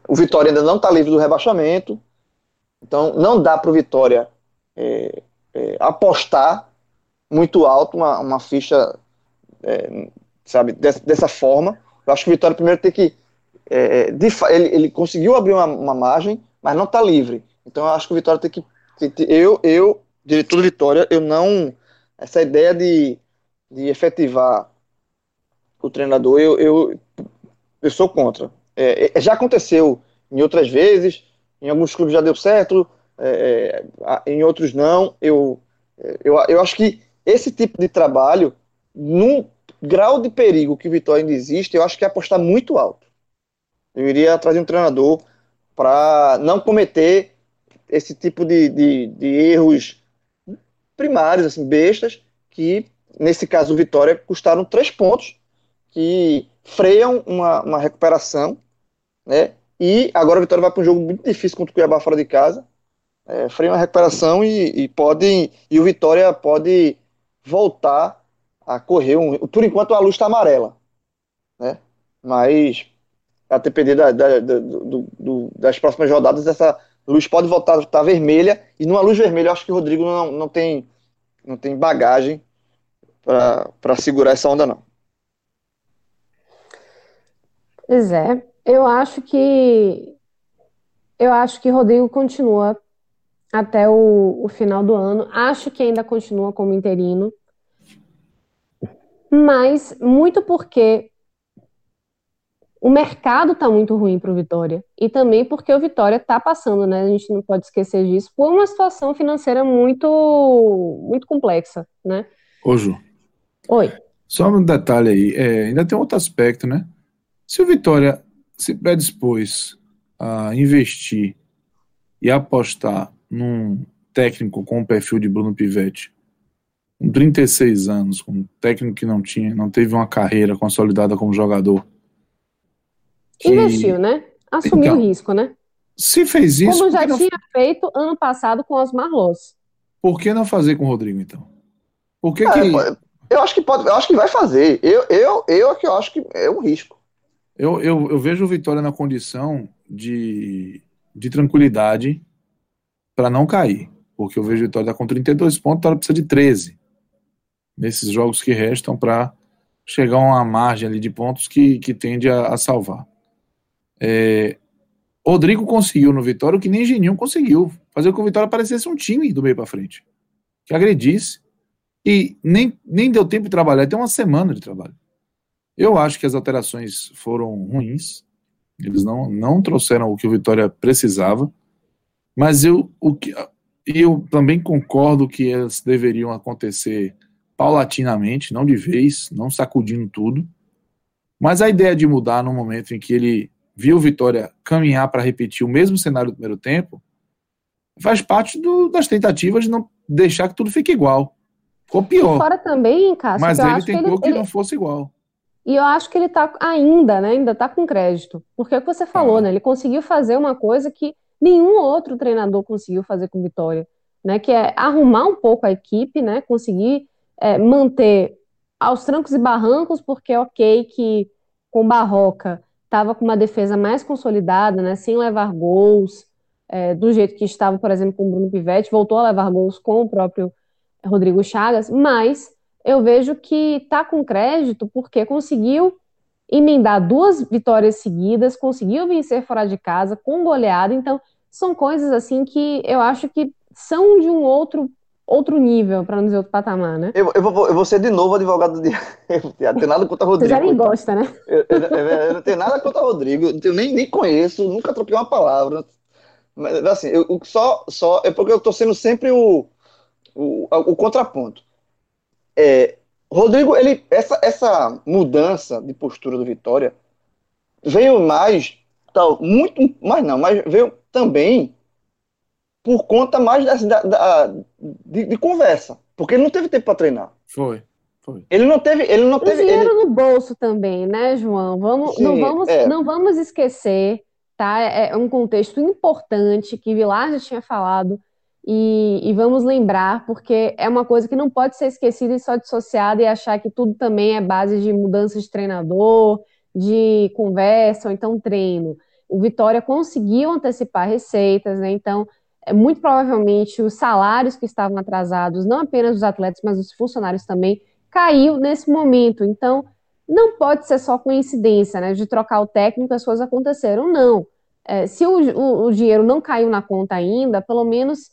S3: o Vitória ainda não está livre do rebaixamento. Então não dá para o Vitória é, é, apostar muito alto uma, uma ficha, é, sabe, dessa, dessa, forma. Eu acho que o Vitória primeiro tem que. É, de, ele, ele conseguiu abrir uma, uma margem, mas não está livre. Então eu acho que o Vitória tem que. Eu, eu, diretor do Vitória, eu não. Essa ideia de, de efetivar o treinador, eu, eu, eu sou contra. É, é, já aconteceu em outras vezes, em alguns clubes já deu certo, é, é em outros não. Eu, eu, eu acho que esse tipo de trabalho num grau de perigo que o Vitória ainda existe, eu acho que é apostar muito alto. Eu iria trazer um treinador para não cometer esse tipo de, de, de, erros primários, assim, bestas, que nesse caso o Vitória custaram três pontos, que freiam uma, uma recuperação, né? E agora o Vitória vai para um jogo muito difícil contra o Cuiabá fora de casa, é, freia uma recuperação e, e pode e o Vitória pode voltar a correr um, por enquanto a luz está amarela, né? Mas a depender da, da, do, do, das próximas rodadas essa luz pode voltar a estar vermelha e numa luz vermelha eu acho que o Rodrigo não, não tem não tem bagagem para segurar essa onda não.
S1: Pois é, eu acho que eu acho que Rodrigo continua até o, o final do ano. Acho que ainda continua como interino, mas muito porque o mercado está muito ruim para o Vitória e também porque o Vitória está passando, né? A gente não pode esquecer disso, por uma situação financeira muito muito complexa, né?
S2: Ô, Ju.
S1: Oi.
S2: Só um detalhe aí, é, ainda tem outro aspecto, né? Se o Vitória se predispôs a investir e apostar num técnico com o perfil de Bruno Pivetti, com 36 anos, com um técnico que não tinha, não teve uma carreira consolidada como jogador.
S1: Que... Investiu, né? Assumiu então, o risco, né?
S2: Se fez isso.
S1: Como já não... tinha feito ano passado com os Marlos.
S2: Por que não fazer com o Rodrigo, então? Por que,
S3: é,
S2: que...
S3: Eu acho que pode, eu acho que vai fazer. Eu, eu, eu é que eu acho que é um risco.
S2: Eu, eu, eu vejo o Vitória na condição de, de tranquilidade para não cair. Porque eu vejo o Vitória tá com 32 pontos, ela precisa de 13 nesses jogos que restam para chegar a uma margem ali de pontos que, que tende a, a salvar. É, Rodrigo conseguiu no Vitória o que nem Geninho conseguiu, fazer com que o Vitória parecesse um time do meio para frente, que agredisse e nem, nem deu tempo de trabalhar, tem uma semana de trabalho. Eu acho que as alterações foram ruins. Eles não, não trouxeram o que o Vitória precisava. Mas eu, o que, eu também concordo que elas deveriam acontecer paulatinamente, não de vez, não sacudindo tudo. Mas a ideia de mudar no momento em que ele viu Vitória caminhar para repetir o mesmo cenário do primeiro tempo faz parte do, das tentativas de não deixar que tudo fique igual. Ficou pior. E
S1: fora também, Cássio,
S2: mas ele tentou que, ele, que não fosse igual.
S1: E eu acho que ele está ainda, né? Ainda está com crédito. Porque é o que você falou, ah. né? Ele conseguiu fazer uma coisa que nenhum outro treinador conseguiu fazer com Vitória, né? Que é arrumar um pouco a equipe, né? Conseguir é, manter aos trancos e barrancos, porque ok que com Barroca estava com uma defesa mais consolidada, né? Sem levar gols, é, do jeito que estava, por exemplo, com Bruno Pivetti, voltou a levar gols com o próprio Rodrigo Chagas, mas eu vejo que está com crédito porque conseguiu emendar duas vitórias seguidas, conseguiu vencer fora de casa com goleada. Então, são coisas assim que eu acho que são de um outro outro nível, para não dizer outro patamar, né?
S3: Eu, eu, vou, eu vou ser de novo advogado de. [laughs] Eu não tenho nada contra o Rodrigo.
S1: Você já nem gosta, né?
S3: Eu, eu, eu, não tenho nada contra o Rodrigo, eu nem, nem conheço, nunca troquei uma palavra. Mas assim, eu, só, só é porque eu estou sendo sempre o, o, o contraponto. É, Rodrigo, ele, essa, essa mudança de postura do Vitória veio mais, tal, muito, mais não, mas veio também por conta mais da, da de, de, conversa, porque ele não teve tempo para treinar.
S2: Foi, foi.
S3: Ele não teve, ele não teve.
S1: O dinheiro
S3: ele...
S1: no bolso também, né, João? Vamos, Sim, não vamos, é. não vamos esquecer, tá? É, é um contexto importante que Vilar já tinha falado e, e, vamos lembrar, porque é uma coisa que não pode ser esquecida e só dissociada e achar que tudo também é base de mudança de treinador, de conversa ou então treino. O Vitória conseguiu antecipar receitas, né? Então, é, muito provavelmente os salários que estavam atrasados, não apenas dos atletas, mas dos funcionários também, caiu nesse momento. Então, não pode ser só coincidência, né? De trocar o técnico, as coisas aconteceram, não. É, se o, o, o dinheiro não caiu na conta ainda, pelo menos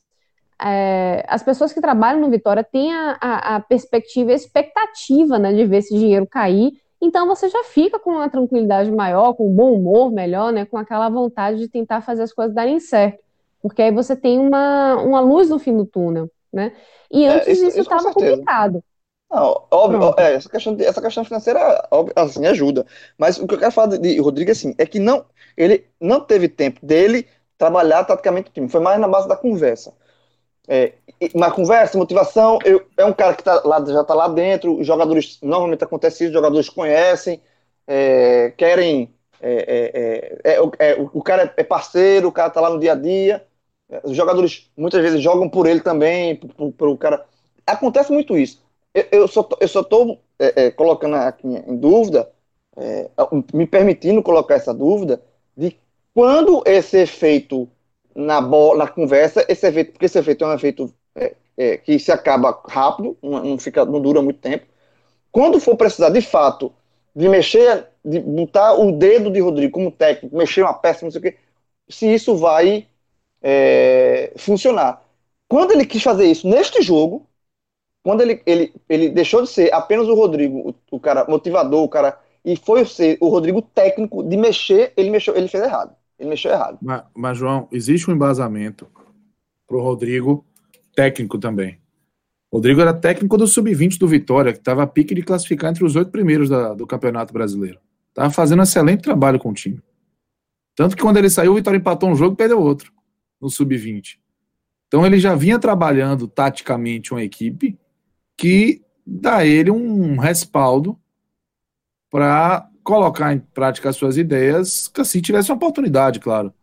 S1: é, as pessoas que trabalham no Vitória têm a, a, a perspectiva, a expectativa né, de ver esse dinheiro cair, então você já fica com uma tranquilidade maior, com um bom humor melhor, né, com aquela vontade de tentar fazer as coisas darem certo, porque aí você tem uma, uma luz no fim do túnel, né? E é, antes é, isso estava complicado.
S3: Não, óbvio, é, essa, questão, essa questão financeira óbvio, assim, ajuda. Mas o que eu quero falar de, de Rodrigo assim, é que não, ele não teve tempo dele trabalhar taticamente o time. Foi mais na base da conversa. É, uma conversa, motivação, eu, é um cara que tá lá, já está lá dentro, os jogadores, normalmente acontece isso, os jogadores conhecem, é, querem, é, é, é, é o, o, cara é parceiro, o cara está lá no dia a dia, os jogadores muitas vezes jogam por ele também, por, o cara. Acontece muito isso. Eu, eu só eu só estou colocando aqui em dúvida, me permitindo colocar essa dúvida, de quando esse efeito na, bola, na conversa, esse efeito, porque esse efeito é um efeito é, é, que se acaba rápido, não, não, fica, não dura muito tempo. Quando for precisar, de fato, de mexer, de botar o dedo de Rodrigo como técnico, mexer uma peça, não sei o quê, se isso vai é, funcionar. Quando ele quis fazer isso neste jogo, quando ele, ele, ele deixou de ser apenas o Rodrigo, o, o cara motivador, o cara, e foi ser o Rodrigo técnico de mexer, ele mexeu, ele fez errado. Ele mexeu errado.
S2: Mas, mas João, existe um embasamento para o Rodrigo técnico também. Rodrigo era técnico do sub-20 do Vitória, que estava a pique de classificar entre os oito primeiros da, do Campeonato Brasileiro. Estava fazendo um excelente trabalho com o time. Tanto que quando ele saiu, o Vitória empatou um jogo e perdeu outro no sub-20. Então ele já vinha trabalhando taticamente uma equipe que dá ele um respaldo para colocar em prática as suas ideias, que assim tivesse uma oportunidade, claro.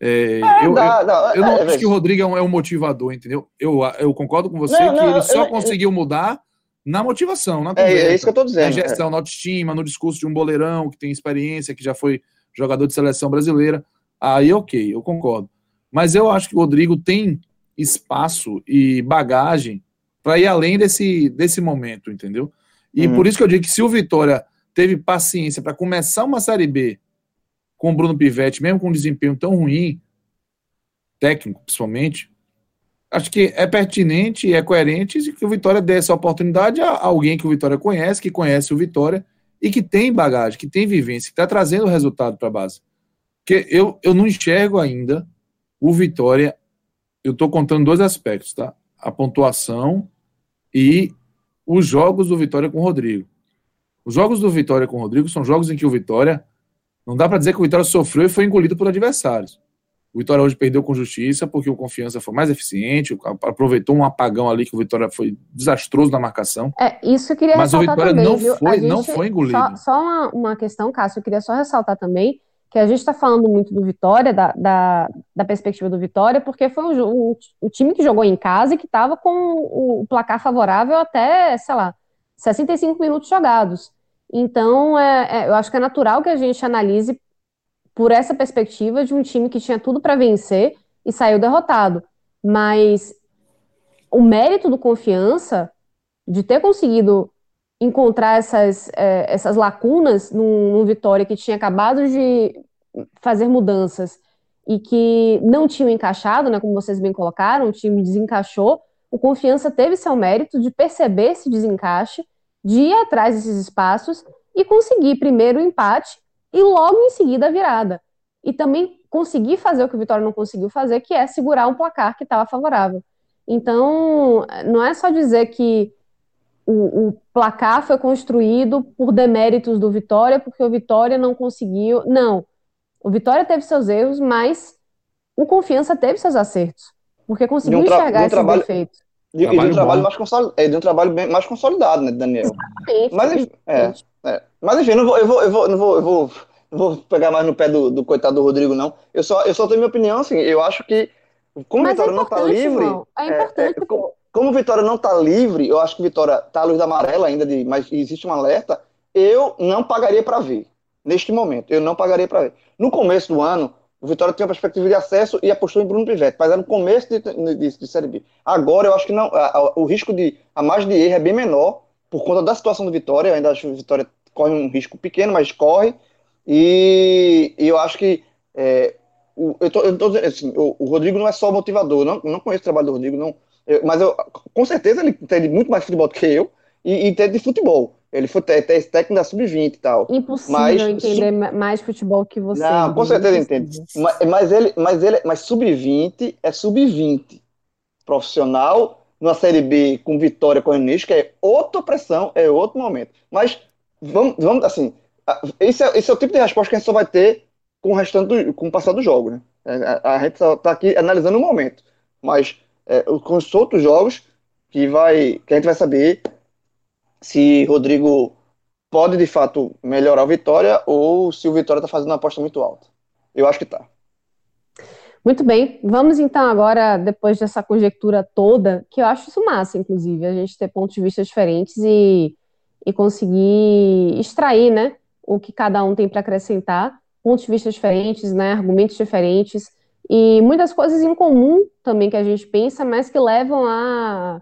S2: É, é, eu, dá, eu, dá, eu, não é, acho que o Rodrigo é um, é um, motivador, entendeu? Eu, eu concordo com você não, que não, ele só conseguiu mudar na motivação, na
S3: conversa, é, é isso que eu tô dizendo.
S2: Na gestão, na autoestima, no discurso de um boleirão que tem experiência, que já foi jogador de seleção brasileira. Aí, ok, eu concordo. Mas eu acho que o Rodrigo tem espaço e bagagem para ir além desse, desse momento, entendeu? E hum. por isso que eu digo que se o Vitória teve paciência para começar uma Série B com o Bruno Pivetti, mesmo com um desempenho tão ruim, técnico principalmente, acho que é pertinente e é coerente que o Vitória dê essa oportunidade a alguém que o Vitória conhece, que conhece o Vitória e que tem bagagem, que tem vivência, que está trazendo resultado para a base. Porque eu, eu não enxergo ainda o Vitória, eu estou contando dois aspectos, tá? A pontuação e os jogos do Vitória com o Rodrigo. Os jogos do Vitória com o Rodrigo são jogos em que o Vitória. Não dá para dizer que o Vitória sofreu e foi engolido por adversários. O Vitória hoje perdeu com justiça porque o Confiança foi mais eficiente, aproveitou um apagão ali que o Vitória foi desastroso na marcação.
S1: É, isso eu queria
S2: Mas
S1: o
S2: Vitória
S1: também,
S2: não,
S1: viu?
S2: foi, não foi engolido.
S1: Só, só uma, uma, questão, Cássio, eu queria só ressaltar também que a gente está falando muito do Vitória, da, da, da, perspectiva do Vitória, porque foi um, um, o time que jogou em casa e que estava com o, o placar favorável até, sei lá, 65 minutos jogados. Então, é, é, eu acho que é natural que a gente analise por essa perspectiva de um time que tinha tudo para vencer e saiu derrotado. Mas o mérito do confiança de ter conseguido encontrar essas, é, essas lacunas num, num, Vitória que tinha acabado de fazer mudanças e que não tinham encaixado, né, como vocês bem colocaram, o time desencaixou. O confiança teve seu mérito de perceber esse desencaixe de ir atrás desses espaços e conseguir primeiro o empate e logo em seguida a virada. E também conseguir fazer o que o Vitória não conseguiu fazer, que é segurar um placar que estava favorável. Então, não é só dizer que o, o, placar foi construído por deméritos do Vitória, porque o Vitória não conseguiu. Não. O Vitória teve seus erros, mas o Confiança teve seus acertos, porque conseguiu um enxergar esses trabalho... defeitos.
S3: De, trabalho de um trabalho mais consolidado, é, de um trabalho bem mais consolidado, né, Daniel? Mas, é, é. Mas enfim, não vou, eu vou, eu vou, não vou, eu vou, não vou pegar mais no pé do, do coitado do Rodrigo, não. Eu só, eu só tenho minha opinião, assim, eu acho que como Mas Vitória é não está livre,
S1: é, é importante.
S3: É, como, como Vitória não está livre, eu acho que Vitória está à luz da amarela ainda, de, mas existe um alerta. Eu não pagaria para ver neste momento. Eu não pagaria para ver. No começo do ano, o Vitória tinha uma perspectiva de acesso e apostou em Bruno Pivetti, mas era no começo de, de, de Série B. Agora eu acho que não, a, a, o risco de a margem de erro é bem menor por conta da situação do Vitória. Eu ainda acho que o Vitória corre um risco pequeno, mas corre. E, e eu acho que é, o, eu tô, eu tô assim, o, o, Rodrigo não é só motivador. Não, não conheço o trabalho do Rodrigo, não. Eu, mas eu, com certeza ele entende muito mais futebol do que eu e, e entende de futebol. Ele foi técnico da sub-20 e tal.
S1: Impossível mas, entender sub... mais futebol que você.
S3: Não, com certeza entende. Mas, mas, ele, mas ele, mas sub-20 é sub-20. Profissional numa Série B com vitória com o Unisca, é outra pressão, é outro momento. Mas vamos, vamos assim, esse é, esse é o tipo de resposta que a gente só vai ter com o restante do, com o passar do jogo, né? A, é, a, a gente está aqui analisando o momento, mas é, com os outros jogos que vai que a gente vai saber se Rodrigo pode de fato melhorar o Vitória ou se o Vitória está fazendo uma aposta muito alta. Eu acho que está.
S1: Muito bem, vamos então agora, depois dessa conjectura toda, que eu acho isso massa, inclusive, a gente ter pontos de vista diferentes e, e conseguir extrair, né, o que cada um tem para acrescentar, pontos de vista diferentes, né, argumentos diferentes, e muitas coisas em comum também que a gente pensa, mas que levam a,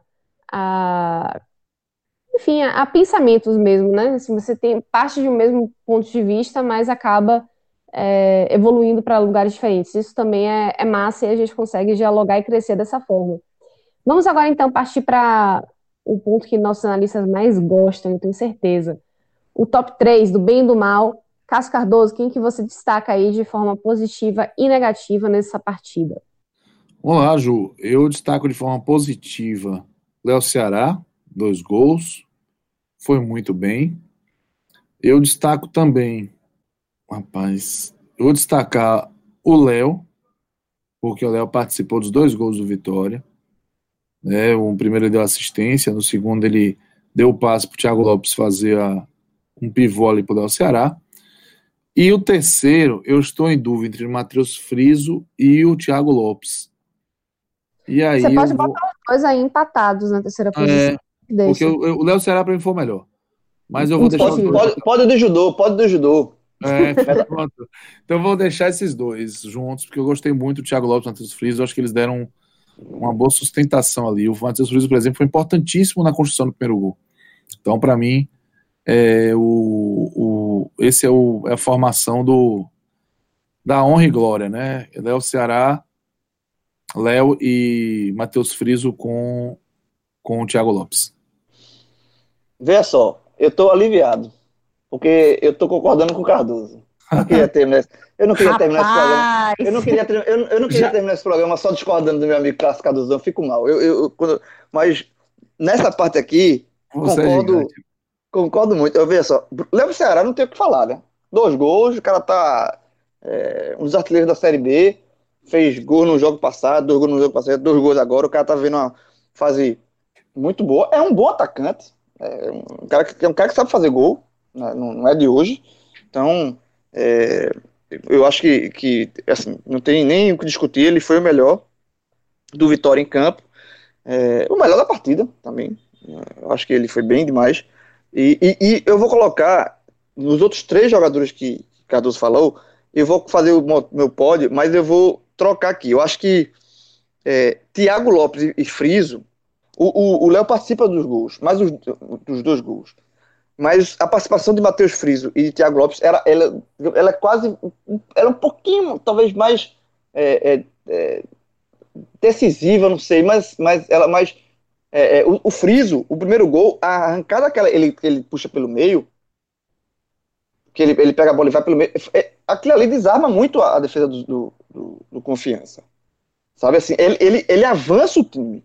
S1: a enfim, a pensamentos mesmo, né, assim, você tem parte de um mesmo ponto de vista, mas acaba é, evoluindo para lugares diferentes. Isso também é, é massa e a gente consegue dialogar e crescer dessa forma. Vamos agora então partir para o ponto que nossos analistas mais gostam, eu tenho certeza. O top 3 do bem e do mal. Cássio Cardoso, quem que você destaca aí de forma positiva e negativa nessa partida?
S2: Olá, Ju. Eu destaco de forma positiva Léo Ceará, dois gols, foi muito bem. Eu destaco também Rapaz, eu vou destacar o Léo, porque o Léo participou dos dois gols do Vitória. Né? O primeiro ele deu assistência, no segundo ele deu o passe para o Thiago Lopes fazer a, um pivô ali para o Léo Ceará. E o terceiro, eu estou em dúvida entre o Matheus Friso e o Thiago Lopes.
S1: E aí Você pode vou... botar os dois aí empatados na terceira posição.
S2: É, porque o Léo Ceará para mim foi o melhor. Mas eu vou
S3: deixar. Pode, pode, pode do judô, pode do judô. É,
S2: pronto. Então vou deixar esses dois juntos, porque eu gostei muito do Thiago Lopes e do Matheus Friso. Eu acho que eles deram uma boa sustentação ali. O Matheus Friso, por exemplo, foi importantíssimo na construção do primeiro gol. Então, para mim, é, o, o, esse é, o, é a formação do, da honra e glória, né? Léo Ceará, Léo e Matheus Friso com, com o Thiago Lopes.
S3: Veja só, eu estou aliviado porque eu tô concordando com o Cardoso. Eu não queria terminar, eu não queria terminar esse programa. Eu não queria, eu, eu não queria terminar esse programa só discordando do meu amigo Cássio Cardoso, eu fico mal. Eu, eu, quando, mas nessa parte aqui, Você concordo, é concordo muito. Eu vejo só, Leva o Ceará, não tem o que falar, né? Dois gols, o cara tá é, um dos artilheiros da Série B, fez gol no jogo passado, dois gols no jogo passado, dois gols agora, o cara tá vendo uma fase muito boa. É um bom atacante, é um cara que, é um cara que sabe fazer gol, né, não, não é de hoje. Então, é, eu acho que, que assim, não tem nem o que discutir, ele foi o melhor do Vitória em campo, é, o melhor da partida também. Eu acho que ele foi bem demais. E, e, e, eu vou colocar nos outros três jogadores que Cardoso falou, eu vou fazer o meu pódio, mas eu vou trocar aqui. Eu acho que é, Thiago Lopes e, Friso, o Léo participa dos gols, mais os, dos dois gols. Mas a participação de Matheus Friso e de Thiago Lopes era, ela, ela é quase. Era um pouquinho, talvez, mais é, é, é, decisiva, não sei, mas, mas ela mais. É, é, o, o, Friso, o primeiro gol, a arrancada que ele, ele puxa pelo meio, que ele, ele pega a bola e vai pelo meio, é, aquilo ali desarma muito a, a defesa do, do, do, do, confiança. Sabe assim, ele, ele, ele avança o time.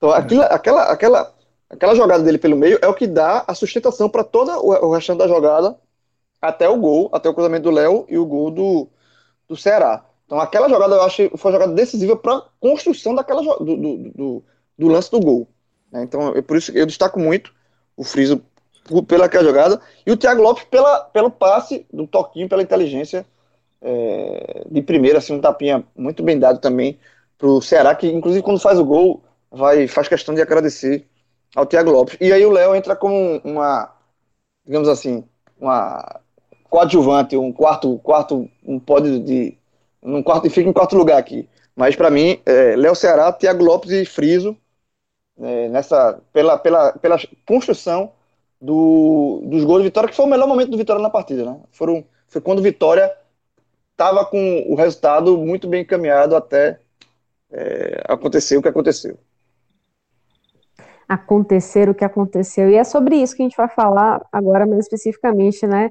S3: Então, aquilo, aquela, aquela, Aquela jogada dele pelo meio é o que dá a sustentação para todo o restante da jogada até o gol, até o cruzamento do Léo e o gol do, do Ceará. Então aquela jogada eu acho foi uma jogada decisiva para construção daquela, do, do, do, do, lance do gol. Né? Então é por isso eu destaco muito o Friso pela aquela jogada e o Thiago Lopes pela, pelo passe, do toquinho, pela inteligência é, de primeira, assim, um tapinha muito bem dado também para o Ceará, que inclusive quando faz o gol vai, faz questão de agradecer ao Thiago Lopes. E aí o Léo entra como uma, digamos assim, uma coadjuvante, um quarto, quarto, um pódio de, um quarto e fica em quarto lugar aqui. Mas para mim, é, Léo Ceará, Thiago Lopes e Friso é, nessa pela, pela, pela construção do, dos gols de Vitória, que foi o melhor momento do Vitória na partida, né? Foram, foi quando Vitória estava com o resultado muito bem encaminhado até é, acontecer o que aconteceu
S1: acontecer o que aconteceu. E é sobre isso que a gente vai falar agora mais especificamente, né?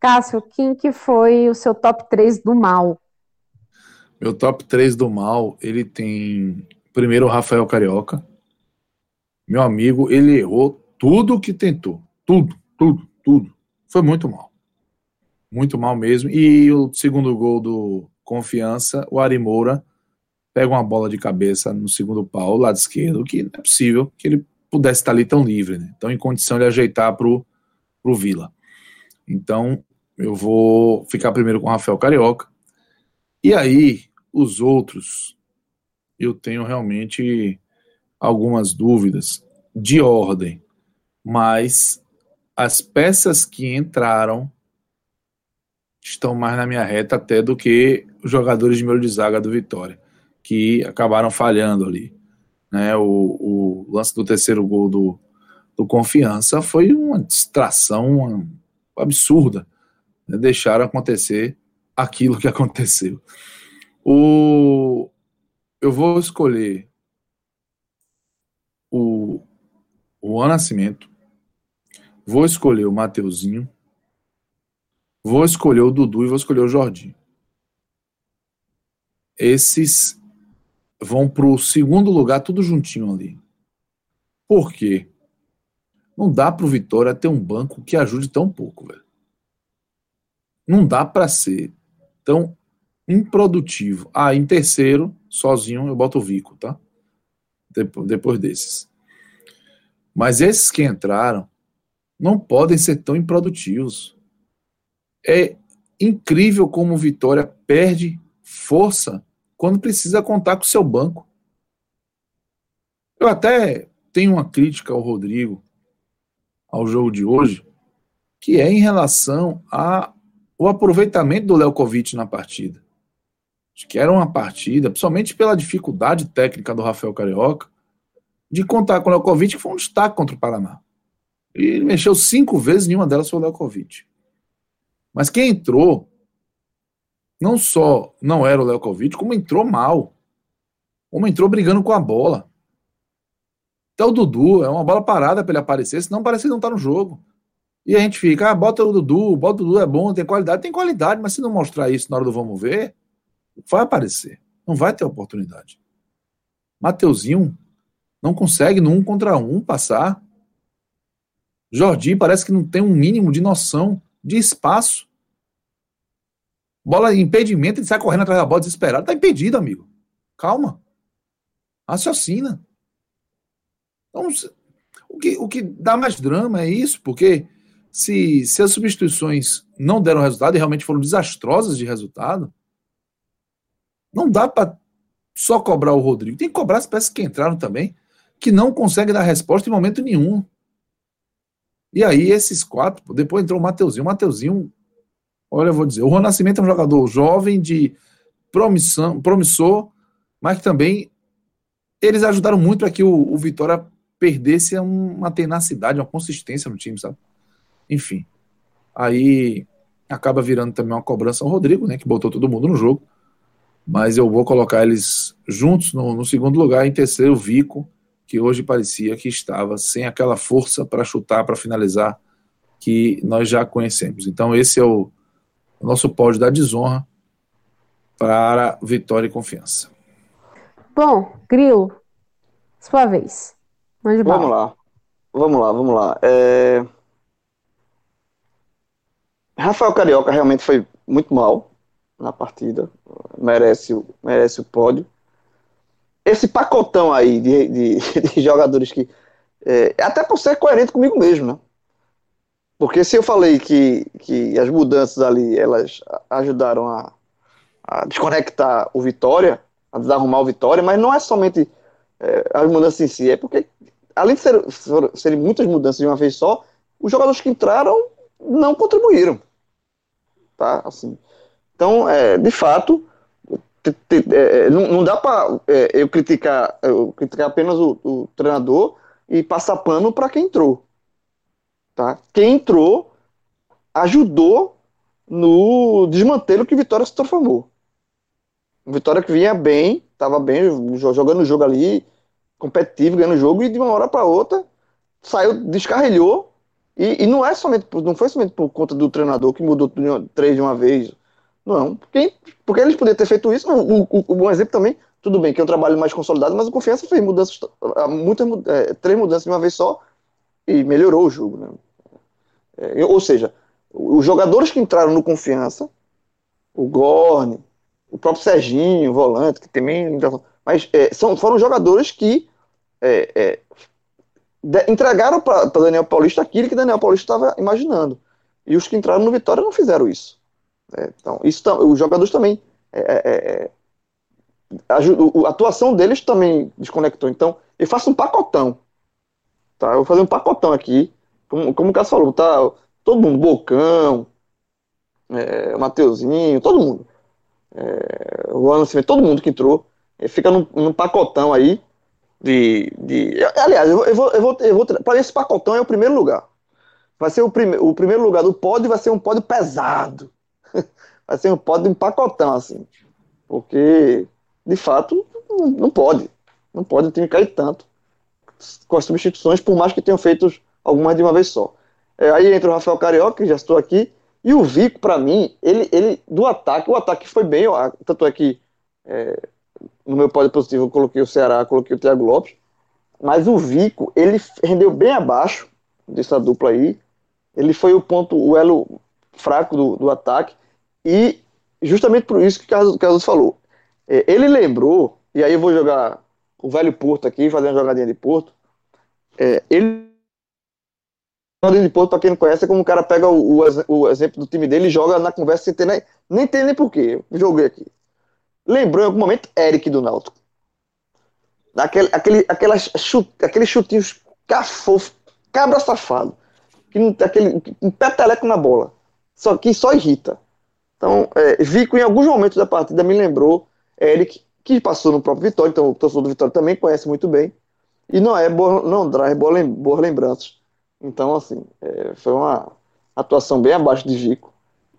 S1: Cássio, quem que foi o seu top 3 do mal?
S2: Meu top 3 do mal, ele tem primeiro o Rafael Carioca, meu amigo, ele errou tudo que tentou. Tudo, tudo, tudo. Foi muito mal. Muito mal mesmo. E o segundo gol do Confiança, o Ari Moura pega uma bola de cabeça no segundo pau, lado esquerdo, que não é possível que ele pudesse estar ali tão livre, né? tão em condição de ajeitar para o Vila. Então, eu vou ficar primeiro com o Rafael Carioca. E aí, os outros, eu tenho realmente algumas dúvidas de ordem, mas as peças que entraram estão mais na minha reta até do que os jogadores de meio de zaga do Vitória, que acabaram falhando ali. Né? O, o lance do terceiro gol do, do Confiança foi uma distração absurda. Né? Deixaram acontecer aquilo que [laughs] aconteceu. O, eu vou escolher o, o Nascimento, vou escolher o Mateuzinho, vou escolher o Dudu e vou escolher o Jorginho. Esses vão para o segundo lugar, tudo juntinho ali. Por quê? Não dá para o Vitória ter um banco que ajude tão pouco, velho. Não dá para ser tão improdutivo. Ah, em terceiro, sozinho, eu boto o Vico, tá? Depois, desses. Mas esses que entraram não podem ser tão improdutivos. É incrível como o Vitória perde força quando precisa contar com o seu banco. Eu até tenho uma crítica ao Rodrigo, ao jogo de hoje, que é em relação ao aproveitamento do Lelkovic na partida. Acho que era uma partida, principalmente pela dificuldade técnica do Rafael Carioca, de contar com o Lelkovic, que foi um destaque contra o Paraná. Ele mexeu cinco vezes, nenhuma delas foi o Lelkovic. Mas quem entrou, não só não era o Lelkovic, como entrou mal. Como entrou brigando com a bola. Até o Dudu, é uma bola parada para ele aparecer, senão parece que não tá no jogo. E a gente fica, ah, bota o Dudu, bota o Dudu, é bom, tem qualidade. Tem qualidade, mas se não mostrar isso na hora do vamos ver, vai aparecer. Não vai ter oportunidade. Mateuzinho não consegue no um contra um passar. Jordi parece que não tem um mínimo de noção de espaço. Bola impedimento, ele sai correndo atrás da bola desesperado. Tá impedido, amigo. Calma. Raciocina. Então, o que, o que dá mais drama é isso, porque se, se as substituições não deram resultado e realmente foram desastrosas de resultado, não dá para só cobrar o Rodrigo. Tem que cobrar as peças que entraram também que não consegue dar resposta em momento nenhum. E aí, esses quatro, depois entrou o Mateuzinho. O Mateuzinho, olha, eu vou dizer, o Ron Nascimento é um jogador jovem, de promissão, promissor, mas que também eles ajudaram muito para que o, o Vitória perdesse uma tenacidade, uma consistência no time, sabe? Enfim. Aí acaba virando também uma cobrança ao Rodrigo, né? Que botou todo mundo no jogo. Mas eu vou colocar eles juntos no, no segundo lugar, em terceiro, o Vico que hoje parecia que estava sem aquela força para chutar, para finalizar, que nós já conhecemos. Então, esse é o, o nosso pódio da desonra para vitória e confiança.
S1: Bom, Grilo, sua vez.
S3: Vamos lá. Vamos lá, vamos lá. É... Rafael Carioca realmente foi muito mal na partida. Merece, merece o pódio esse pacotão aí de, de, [laughs] de jogadores que. É, até por ser coerente comigo mesmo, né? Porque se eu falei que, que as mudanças ali elas ajudaram a, a desconectar o Vitória, a desarrumar o Vitória, mas não é somente é, as mudanças em si, é porque, além de ser, serem muitas mudanças de uma vez só, os jogadores que entraram não contribuíram. Tá? Assim. Então, é, de fato, é, é, não, não, dá para é, eu criticar eu criticar apenas o, o treinador e passar pano para quem entrou. Tá? Quem entrou ajudou no desmantelo que Vitória se transformou. Vitória que vinha bem, estava bem, jogando o jogo ali, competitivo, ganhando o jogo, e de uma hora para outra saiu, descarrilhou. E, e, não é somente, não foi somente por conta do treinador que mudou três de uma vez, não, porque, porque eles poderiam ter feito isso. Um, um bom exemplo também, tudo bem que é um trabalho mais consolidado, mas o Confiança fez mudanças, muitas, é, três mudanças de uma vez só e melhorou o jogo. Né? É, ou seja, os jogadores que entraram no Confiança, o Gorne, o próprio Serginho, o volante, que também. Mas é, são, foram jogadores que é, é, de, entregaram para Daniel Paulista aquilo que Daniel Paulista estava imaginando. E os que entraram no Vitória não fizeram isso. É, então, isso os jogadores também. É, a, a, atuação deles também desconectou. Então, eu faço um pacotão. Tá? Eu vou fazer um pacotão aqui. Como, como o Cássio falou, tá? Todo mundo, Bocão, é, Mateuzinho, todo mundo. É, o Ano todo mundo que entrou. Fica num, num, pacotão aí. De, de, aliás, eu, eu vou, eu vou, eu vou para esse pacotão é o primeiro lugar. Vai ser o, prime, o primeiro lugar do pódio, vai ser um pódio pesado. [laughs] vai ser um pódio pacotão, assim. Porque, de fato, não, não pode. Não pode ter que cair tanto com as substituições, por mais que tenham feito algumas de uma vez só. É, aí entra o Rafael Carioca, que já estou aqui, e o Vico, para mim, ele, ele, do ataque, o ataque foi bem, tanto é que é, no meu pódio positivo eu coloquei o Ceará, coloquei o Thiago Lopes, mas o Vico, ele rendeu bem abaixo dessa dupla aí, ele foi o ponto, o elo fraco do, do ataque, e justamente por isso que o Carlos falou, é, ele lembrou, e aí eu vou jogar o velho Porto aqui, fazendo uma jogadinha de Porto, é, ele de Porto, para quem não conhece, é como o cara pega o, o, o, exemplo do time dele e joga na conversa sem ter nem, nem ter nem porquê. Joguei aqui. Lembrou em algum momento Eric do Náutico. Aquele, aquele, aquelas chute, aqueles chutinhos cafofo, cabra safado. Que não, aquele, um peteleco na bola. Só que só irrita. Então, é, Vico, em alguns momentos da partida, me lembrou Eric, que passou no próprio Vitória, então o torcedor do Vitória também conhece muito bem. E não é boa, não traz boas lembranças. Então, assim, é, foi uma atuação bem abaixo de Vico.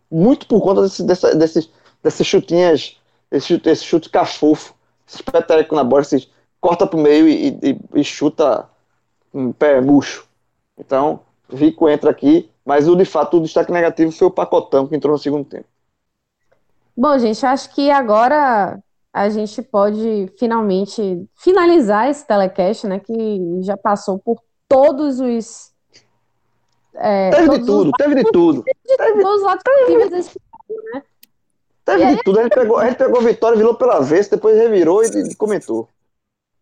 S3: Muito por conta desse, dessa, desses, dessas chutinhas, esse chute, esse chute cafofo, esse peteleco na bola, esse, corta pro meio e, e, e chuta um pé murcho. Então, Vico entra aqui, mas o de fato o destaque negativo foi o Pacotão que entrou no segundo tempo.
S1: Bom, gente, acho que agora a gente pode finalmente finalizar esse telecast, né? Que já passou por todos os.
S3: É, teve de tudo, teve de tudo. Teve,
S1: lados possíveis desse
S3: né? Teve de tudo. A gente, pegou, a gente pegou a vitória, virou pela vez, depois revirou e, comentou.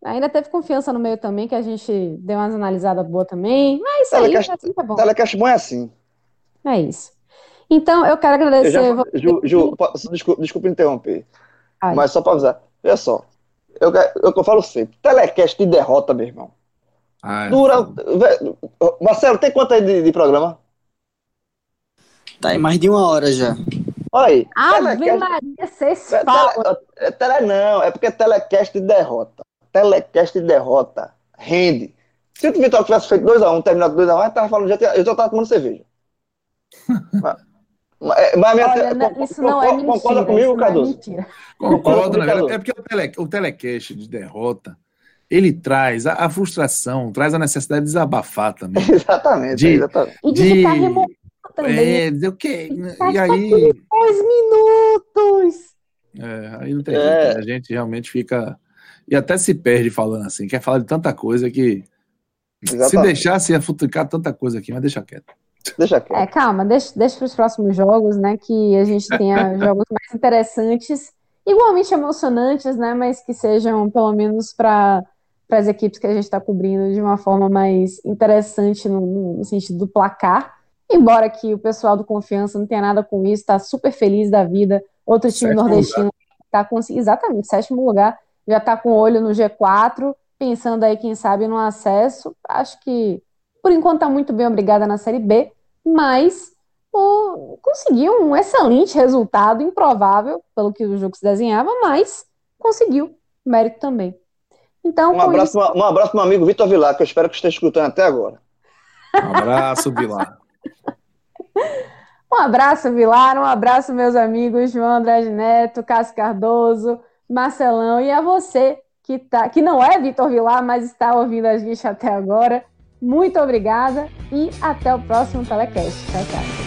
S1: Ainda teve confiança no meio também, que a gente deu umas analisadas boas também. Mas isso telecast, aí, assim tá bom.
S3: Telecast bom é assim.
S1: É isso. Então, eu quero agradecer. Eu
S3: já, Ju, Ju, desculpa, desculpa interromper. Ai. Mas só para avisar, olha só. Eu, eu, eu falo sempre, telecast de derrota, meu irmão. Ai, Dura. Marcelo, tem quanto aí de, de, programa?
S4: Tá aí mais de uma hora já.
S3: Olha aí.
S1: Ave telecast, Maria, vocês falam.
S3: Tele, tele, não, é porque é telecast de derrota. Telecast de derrota. Rende. Se o Vitória tivesse feito 2x1, um, terminado 2x1, um, eu tava falando, já, eu já tava tomando cerveja. [laughs]
S1: É, mas minha, Olha, né, isso não é mentira.
S3: Concorda comigo, Cardoso? É
S2: Concordo, né? É porque o, tele, o telecast de derrota, ele traz a, a, frustração, traz a necessidade de desabafar também. [laughs]
S3: exatamente, de, exatamente.
S1: E de, de ficar também.
S2: É, dizer o quê? E aí...
S1: Dois minutos!
S2: É, aí não tem é. jeito, a gente realmente fica... E até se perde falando assim, quer falar de tanta coisa que... Exatamente. Se deixasse, ia futricar tanta coisa aqui, mas deixa quieto.
S3: Deixa quieto.
S1: É, calma, deixa, deixa para os próximos jogos, né? Que a gente tenha [laughs] jogos mais interessantes, igualmente emocionantes, né? Mas que sejam, pelo menos, para as equipes que a gente está cobrindo de uma forma mais interessante no, no, sentido do placar. Embora que o pessoal do Confiança não tenha nada com isso, está super feliz da vida. Outro time sétimo nordestino está com. Exatamente, sétimo lugar, já está com o olho no G4, pensando aí, quem sabe, no acesso. Acho que por enquanto está muito bem, obrigada na Série B mas o, conseguiu um excelente resultado, improvável pelo que o jogo se desenhava, mas conseguiu mérito também. Então,
S3: um abraço, isso... um abraço para meu amigo Vitor Vilar, que eu espero que esteja escutando até agora.
S2: Um abraço, Vilar. [laughs]
S1: um abraço, Vilar, um abraço, meus amigos João André Neto, Cássio Cardoso, Marcelão e a você que, tá, que não é Vitor Vilar, mas está ouvindo a gente até agora. Muito obrigada e até o próximo Telecast. Tchau, tchau.